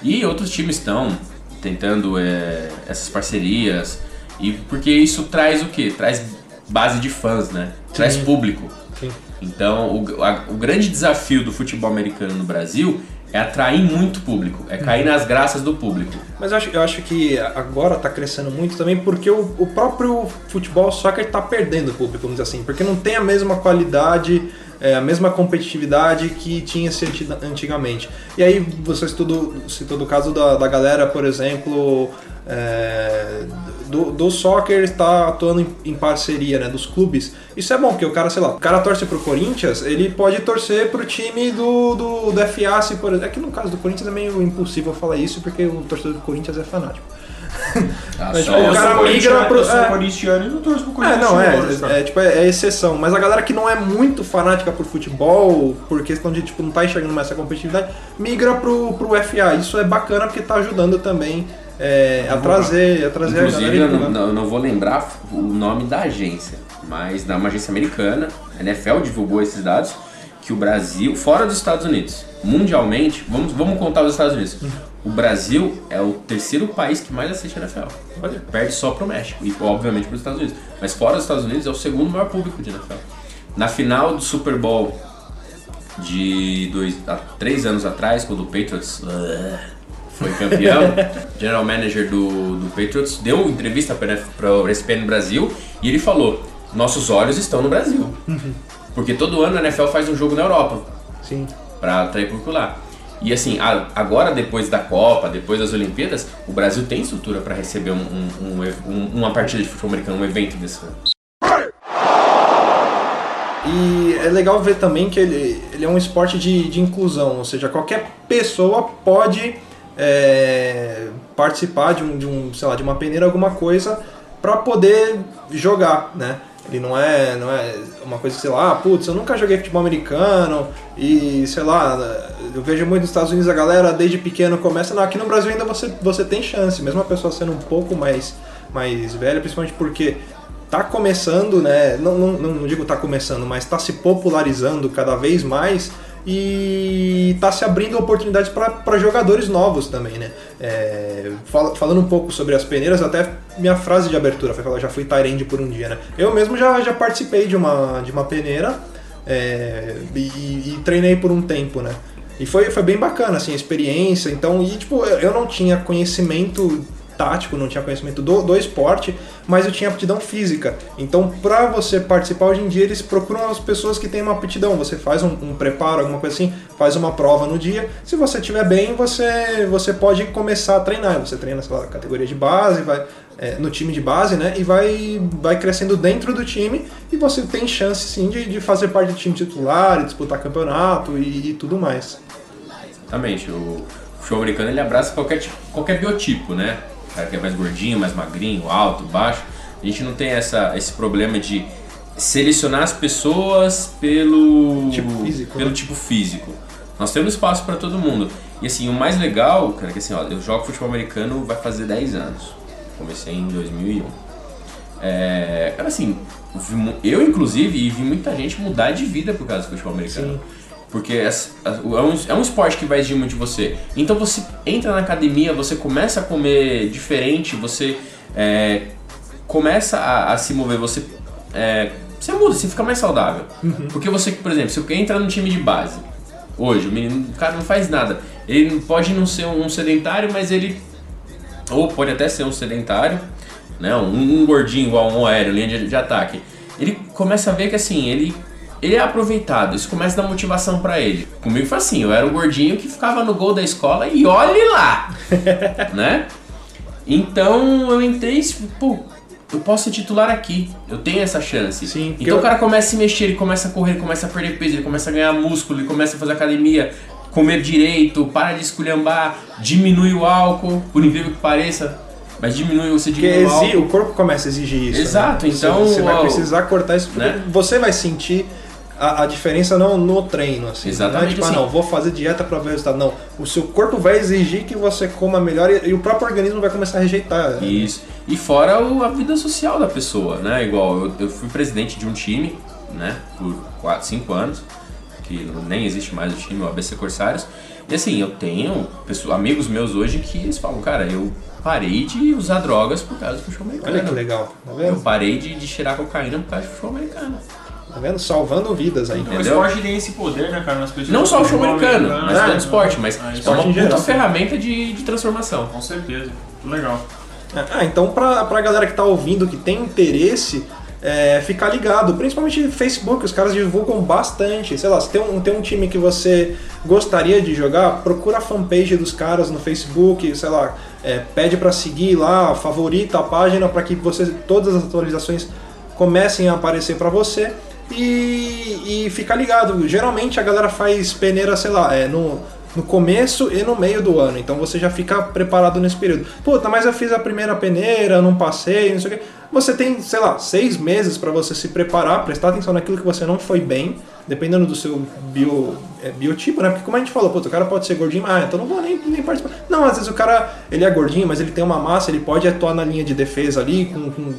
E outros times estão tentando é, essas parcerias. E porque isso traz o quê? Traz base de fãs, né? Traz público. Sim. Então, o, a- o grande desafio do futebol americano no Brasil é atrair muito público, é cair nas graças do público. Mas eu acho, eu acho que agora tá crescendo muito também porque o, o próprio futebol soccer tá perdendo público, vamos dizer assim, porque não tem a mesma qualidade, é, a mesma competitividade que tinha se anti- antigamente. E aí você citou, citou do caso da, da galera, por exemplo, é, do, do soccer está atuando em, em parceria, né, dos clubes. Isso é bom, porque o cara, sei lá, o cara torce pro Corinthians, ele pode torcer pro time do, do, do FA, se por exemplo. É que no caso do Corinthians é meio impossível falar isso, porque o torcedor do Corinthians é fanático. Tá? Mas, tipo, o Eu cara migra pro- Eu sou é. corintiano e não torço pro É, Corinthians. não, eu gosto, é, é, tipo, é, é exceção. Mas a galera que não é muito fanática por futebol, por questão de tipo, não tá enxergando mais essa competitividade, migra pro, pro FA. Isso é bacana porque tá ajudando também é, a trazer, a trazer a Inclusive, galera. eu não, eu não vou lembrar o nome da agência, mas na uma agência americana, a NFL divulgou esses dados, que o Brasil, fora dos Estados Unidos, mundialmente, vamos, vamos contar os Estados Unidos, o Brasil é o terceiro país que mais assiste a NFL. Olha. Perde só pro México e, obviamente, para os Estados Unidos. Mas fora dos Estados Unidos, é o segundo maior público de NFL. Na final do Super Bowl de dois, há três anos atrás, quando o Patriots uh, foi campeão, *laughs* general manager do, do Patriots deu entrevista para o ESPN Brasil e ele falou: nossos olhos estão no Brasil, porque todo ano a NFL faz um jogo na Europa Sim. para atrair público lá. E assim, a- agora depois da Copa, depois das Olimpíadas, o Brasil tem estrutura para receber um- um- um um- uma partida de futebol americano, um evento desse. E é legal ver também que ele, ele é um esporte de, de inclusão, ou seja, qualquer pessoa pode é, participar de um, de um, sei lá, de uma peneira, alguma coisa, para poder jogar, né? Ele não é, não é uma coisa que, sei lá, ah, putz, eu nunca joguei futebol americano e, sei lá, eu vejo muito nos Estados Unidos a galera desde pequeno começa, não, aqui no Brasil ainda você, você tem chance, mesmo a pessoa sendo um pouco mais, mais velha, principalmente porque tá começando, né? Não, não, não digo tá começando, mas tá se popularizando cada vez mais e tá se abrindo oportunidades para jogadores novos também, né? É, fala- falando um pouco sobre as peneiras, até minha frase de abertura foi falar, já fui Tyrande por um dia, né? Eu mesmo já, já participei de uma, de uma peneira é, e, e treinei por um tempo, né? E foi, foi bem bacana, assim, a experiência. Então, e tipo, eu não tinha conhecimento tático, não tinha conhecimento do, do esporte, mas eu tinha aptidão física. Então, para você participar hoje em dia, eles procuram as pessoas que têm uma aptidão. Você faz um, um preparo, alguma coisa assim, faz uma prova no dia. Se você estiver bem, você, você pode começar a treinar. Você treina, sei lá, categoria de base, vai é, no time de base, né? E vai, vai crescendo dentro do time e você tem chance sim de, de fazer parte do time titular, disputar campeonato e, e tudo mais. Exatamente. O futebol americano ele abraça qualquer, qualquer biotipo, né? O cara que é mais gordinho, mais magrinho, alto, baixo. A gente não tem essa, esse problema de selecionar as pessoas pelo Tipo físico, Pelo né? tipo físico. Nós temos espaço para todo mundo. E assim, o mais legal, cara, é que assim, ó, eu jogo futebol americano vai fazer 10 anos. Comecei em 2001. É, cara, assim, eu inclusive vi muita gente mudar de vida por causa do futebol americano. Sim. Porque é um, é um esporte que vai exigir muito de você. Então você entra na academia, você começa a comer diferente, você é, começa a, a se mover, você, é, você muda, você fica mais saudável. Porque você, por exemplo, se você entra no time de base, hoje, o, menino, o cara não faz nada. Ele pode não ser um sedentário, mas ele. Ou pode até ser um sedentário, né? Um, um gordinho igual um aéreo, linha de, de ataque. Ele começa a ver que assim, ele. Ele é aproveitado, isso começa a dar motivação pra ele. Comigo foi assim, eu era um gordinho que ficava no gol da escola e olhe lá, *laughs* né? Então eu entrei, pô, eu posso ser titular aqui, eu tenho essa chance. Sim, então eu- o cara começa a se mexer, ele começa a correr, ele começa a perder peso, ele começa a ganhar músculo, ele começa a fazer academia, comer direito, para de esculhambar, diminui o álcool, por incrível que pareça, mas diminui, você diminui o álcool. o corpo começa a exigir isso. Exato, né? então, Você, você vai precisar cortar isso, né? você vai sentir a, a diferença não no treino, assim. Exatamente Não é tipo, ah, assim. não, vou fazer dieta pra ver o resultado. Não, o seu corpo vai exigir que você coma melhor e, e o próprio organismo vai começar a rejeitar. Isso. E fora o- a vida social da pessoa, né? Igual, eu, eu fui presidente de um time, né? Por 4, 5 anos, que nem existe mais o time, o ABC Corsários. E assim, eu tenho pessoa- amigos meus hoje que eles falam, cara, eu parei de usar drogas por causa do futebol americano. Olha que legal, tá Eu vendo? parei de, de cheirar cocaína por causa do futebol americano. Tá vendo? Salvando vidas aí. O Entendeu? esporte tem esse poder, né, cara, nas pessoas. Não só o futebol americano, americano, mas né? todo esporte, mas Ah, é uma esporte em puta geral. ferramenta de, de transformação. Com certeza. Muito legal. Ah, então pra, pra galera que tá ouvindo, que tem interesse, é, ficar ligado. Principalmente no Facebook, os caras divulgam bastante. Sei lá, se tem um, tem um time que você gostaria de jogar, procura a fanpage dos caras no Facebook, sei lá, é, pede pra seguir lá, favorita a página para que você todas as atualizações comecem a aparecer pra você. E, e ficar ligado. Geralmente a galera faz peneira, sei lá, é, no, no começo e no meio do ano. Então você já fica preparado nesse período. Puta, mas eu fiz a primeira peneira, não passei, não sei o quê. Você tem, sei lá, seis meses para você se preparar, prestar atenção naquilo que você não foi bem, dependendo do seu bio, é, biotipo, né? Porque como a gente falou, o cara pode ser gordinho, ah, então não vou nem, nem participar. Não, às vezes o cara, ele é gordinho, mas ele tem uma massa, ele pode atuar na linha de defesa ali com, com,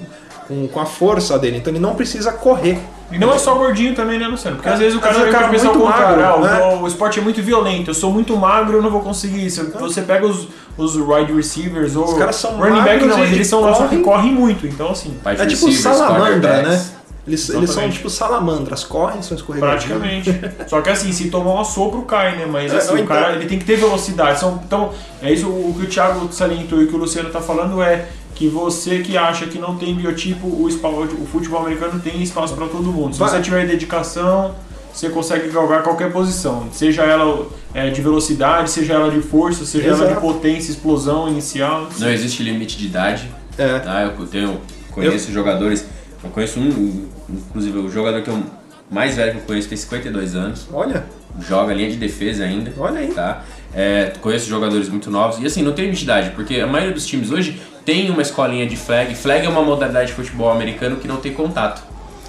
com, com a força dele. Então ele não precisa correr. E não é só gordinho também, né, Luciano? Porque É, às vezes o cara, vezes o cara pensa é muito magro, ah, né? o, o esporte é muito violento, eu sou muito magro, eu não vou conseguir isso. Você pega os, os wide receivers ou Os caras são running back, não, e eles são só que correm. correm muito, então assim, É tipo salamandra, né? Eles, eles são tipo salamandras, correm, são escorregadinhos. praticamente. só que assim, se tomar um sopro, cai, né? Mas É, assim, ou o então- cara ele tem que ter velocidade. São, então, é isso o que o Thiago salientou e o que o Luciano tá falando é que você que acha que não tem biotipo, o, o futebol americano tem espaço para todo mundo. Se Vai. você tiver dedicação, você consegue galgar qualquer posição, seja ela é, de velocidade, seja ela de força, seja ela de Exato. potência, explosão inicial. Não existe limite de idade. É. Tá? Eu tenho, conheço jogadores. Eu conheço um, inclusive o jogador que eu mais velho que eu conheço tem 52 anos. Olha, Joga linha de defesa ainda. Olha aí. Tá? É, conheço jogadores muito novos. E assim, não tem limite de idade, porque a maioria dos times hoje tem uma escolinha de flag. Flag é uma modalidade de futebol americano que não tem contato.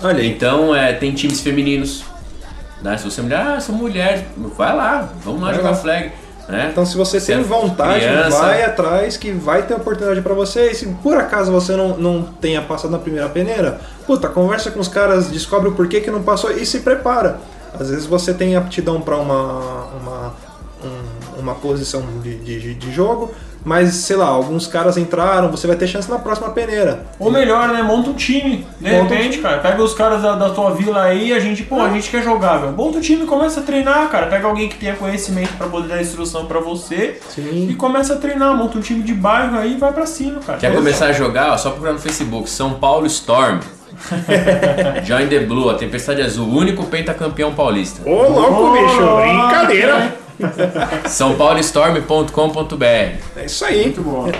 olha aí. Então, é, tem times femininos. Né? Se você é mulher, ah, sou mulher, vai lá, vamos lá Vai jogar lá. flag. Né? Então, se você tem é vontade, criança. vai atrás que vai ter oportunidade pra você. E se por acaso você não, não tenha passado na primeira peneira, puta, conversa com os caras, descobre o porquê que não passou e se prepara. Às vezes você tem aptidão pra uma, uma, um- uma posição de, de, de jogo, mas sei lá, alguns caras entraram, você vai ter chance na próxima peneira. Ou melhor, né? Monta um time. De Monta um repente, time. cara. Pega os caras da, da tua vila aí, a gente, pô, a gente quer jogar, meu. Monta um time e começa a treinar, cara. Pega alguém que tenha conhecimento pra poder dar instrução pra você e Sim. começa a treinar. Monta um time de bairro aí e vai pra cima, cara. Quer começar a jogar? Ó, só procurar no Facebook. São Paulo Storm. *laughs* Join the Blue, a Tempestade Azul, o único pentacampeão paulista. Ô, louco, bicho, brincadeira. *laughs* SãoPauloStorm.com.br É isso aí. Muito bom.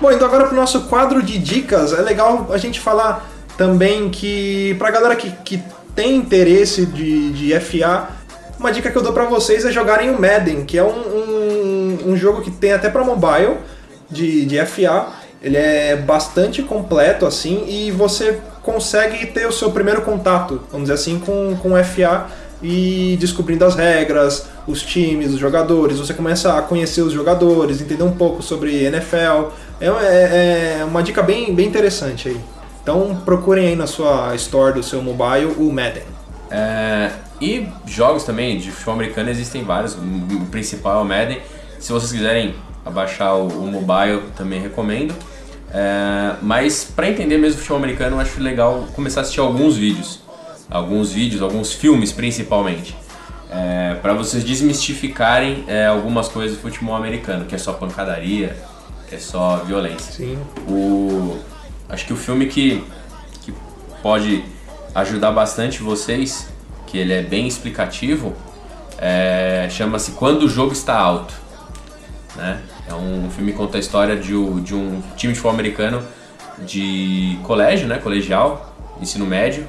Bom, então agora pro nosso quadro de dicas, é legal a gente falar também que pra galera que, que tem interesse de, de FA, uma dica que eu dou pra vocês é jogarem o Madden, que é um, um, um jogo que tem até pra mobile de, de FA. Ele é bastante completo assim e você consegue ter o seu primeiro contato, vamos dizer assim, com, com FA e descobrindo as regras, os times, os jogadores. Você começa a conhecer os jogadores, entender um pouco sobre NFL. É, é- é uma dica bem, bem interessante aí. Então procurem aí na sua store do seu mobile o Madden. É, e jogos também de futebol americano existem vários. O principal é o Madden. Se vocês quiserem abaixar o, o mobile, também recomendo. É, mas para entender mesmo o futebol americano, eu acho legal começar a assistir alguns vídeos. Alguns vídeos, alguns filmes principalmente. para vocês desmistificarem é, algumas coisas do futebol americano, que é só pancadaria, que é só violência. Sim. O, acho que o filme que, que pode ajudar bastante vocês, que ele é bem explicativo, é, chama-se Quando o Jogo Está Alto. Né? É um filme que conta a história de, de um time de futebol americano de colégio, né? colegial, ensino médio,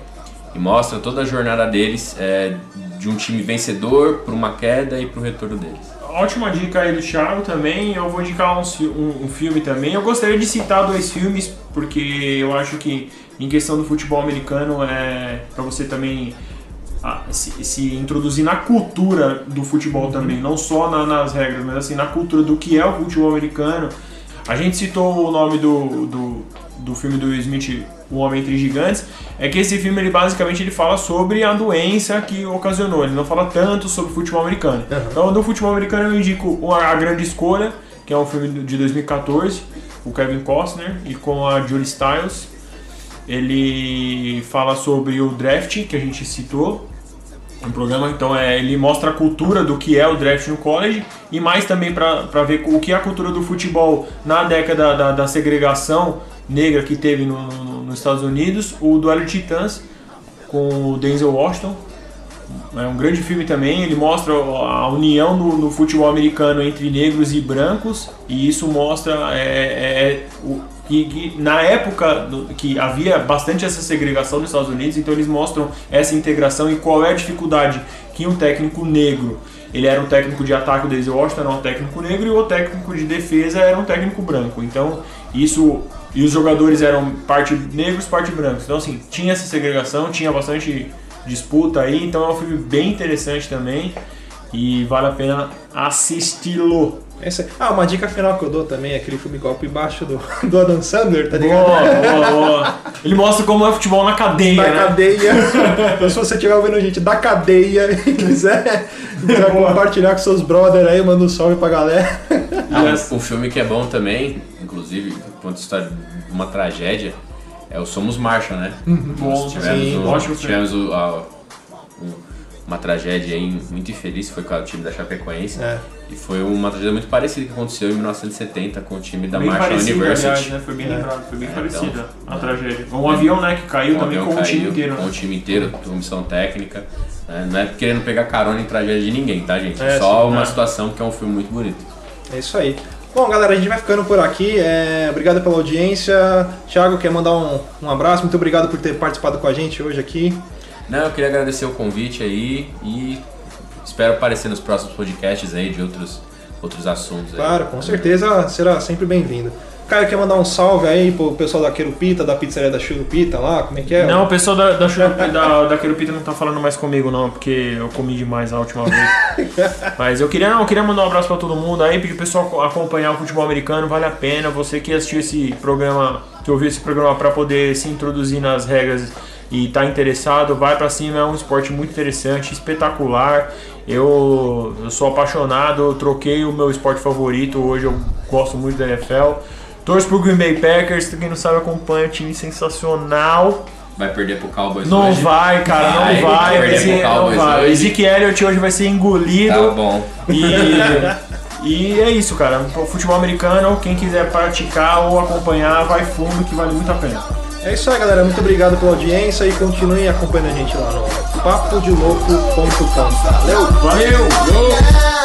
e mostra toda a jornada deles é, de um time vencedor para uma queda e para o retorno deles. Ótima dica aí do Thiago também. Eu vou indicar um, um- um filme também. Eu gostaria de citar dois filmes porque eu acho que em questão do futebol americano é para você também ah, se, se introduzir na cultura do futebol também, não só na- nas regras, mas assim na cultura do que é o futebol americano. A gente citou o nome do, do, do filme do Smith, O Homem Entre Gigantes, é que esse filme ele basicamente ele fala sobre a doença que ocasionou, ele não fala tanto sobre futebol americano. Então do futebol americano eu indico A Grande Escolha, que é um filme de 2014, o Kevin Costner e com a Julie Stiles. Ele fala sobre o draft que a gente citou no programa, então é, ele mostra a cultura do que é o draft no college e mais também para ver o que é a cultura do futebol na década da, da segregação negra que teve no- no- nos Estados Unidos, o Duelo de Titãs com o Denzel Washington. É um grande filme também, ele mostra a união no, no futebol americano entre negros e brancos, e isso mostra é, é, é, o, que, que na época do- que havia bastante essa segregação nos Estados Unidos, então eles mostram essa integração e qual é a dificuldade que um técnico negro, ele era um técnico de ataque, o Denzel Washington era um técnico negro, e o técnico de defesa era um técnico branco. Então isso e os jogadores eram parte negros, parte brancos. Então assim, tinha essa segregação, tinha bastante disputa aí, então é um filme bem interessante também e vale a pena assisti-lo. Esse- Ah, uma dica final que eu dou também é aquele filme Golpe Baixo do, *laughs* do Adam Sandler, tá ligado? Boa, boa, boa. Ele mostra como é futebol na cadeia, Da né? cadeia. *laughs* então, se você estiver ouvindo gente da cadeia *laughs* e quiser, compartilhar com seus brothers aí, manda um salve pra galera. Ah, Yes. um filme que é bom também, inclusive, conta a história de uma tragédia, é o Somos Marshall, né? Bom, Nós tivemos, sim, um- filme. tivemos o- a- um- uma tragédia aí muito infeliz, foi com o time da Chapecoense. É. E foi uma tragédia muito parecida que aconteceu em 1970 com o time da Bem Marshall University. aliás, né? Foi bem lembrado, foi bem É, parecida então, a tragédia. Um avião, né, que caiu O também com o time inteiro. Com né? o time inteiro, comissão técnica. né? Não é querendo pegar carona em tragédia de ninguém, tá, gente? É, Só sim, uma é. situação que é um filme muito bonito. É isso aí. Bom, galera, a gente vai ficando por aqui. É, obrigado pela audiência. Thiago, quer mandar um, um abraço? Muito obrigado por ter participado com a gente hoje aqui. Não, eu queria agradecer o convite aí e espero aparecer nos próximos podcasts aí de outros, outros assuntos. aí. Claro, com certeza será sempre bem-vindo. Caio, quer mandar um salve aí pro pessoal da Querupita, da pizzaria da Churupita lá? Como é que é? Não, o pessoal da, da, da, da Querupita não tá falando mais comigo, não, porque eu comi demais a última vez. *laughs* Mas eu queria, não, eu queria mandar um abraço pra todo mundo aí, pedir o pessoal acompanhar o futebol americano, vale a pena. Você que assistiu esse programa, que ouviu esse programa pra poder se introduzir nas regras e tá interessado, vai pra cima, é um esporte muito interessante, espetacular. Eu, eu sou apaixonado, eu troquei o meu esporte favorito, hoje eu gosto muito da NFL. Torço pro Green Bay Packers, quem não sabe acompanha, um time sensacional. Vai perder pro Cowboys Não hoje? vai, cara, Vai, não vai. perder Esse- pro não Cowboys vai. hoje. Zeke Elliott hoje vai ser engolido. Tá bom. E, e é isso, cara. O futebol americano, quem quiser praticar ou acompanhar, vai fundo que vale muito a pena. É isso aí, galera. Muito obrigado pela audiência e continuem acompanhando a gente lá no papodelouco.com. Valeu! Valeu! Yeah.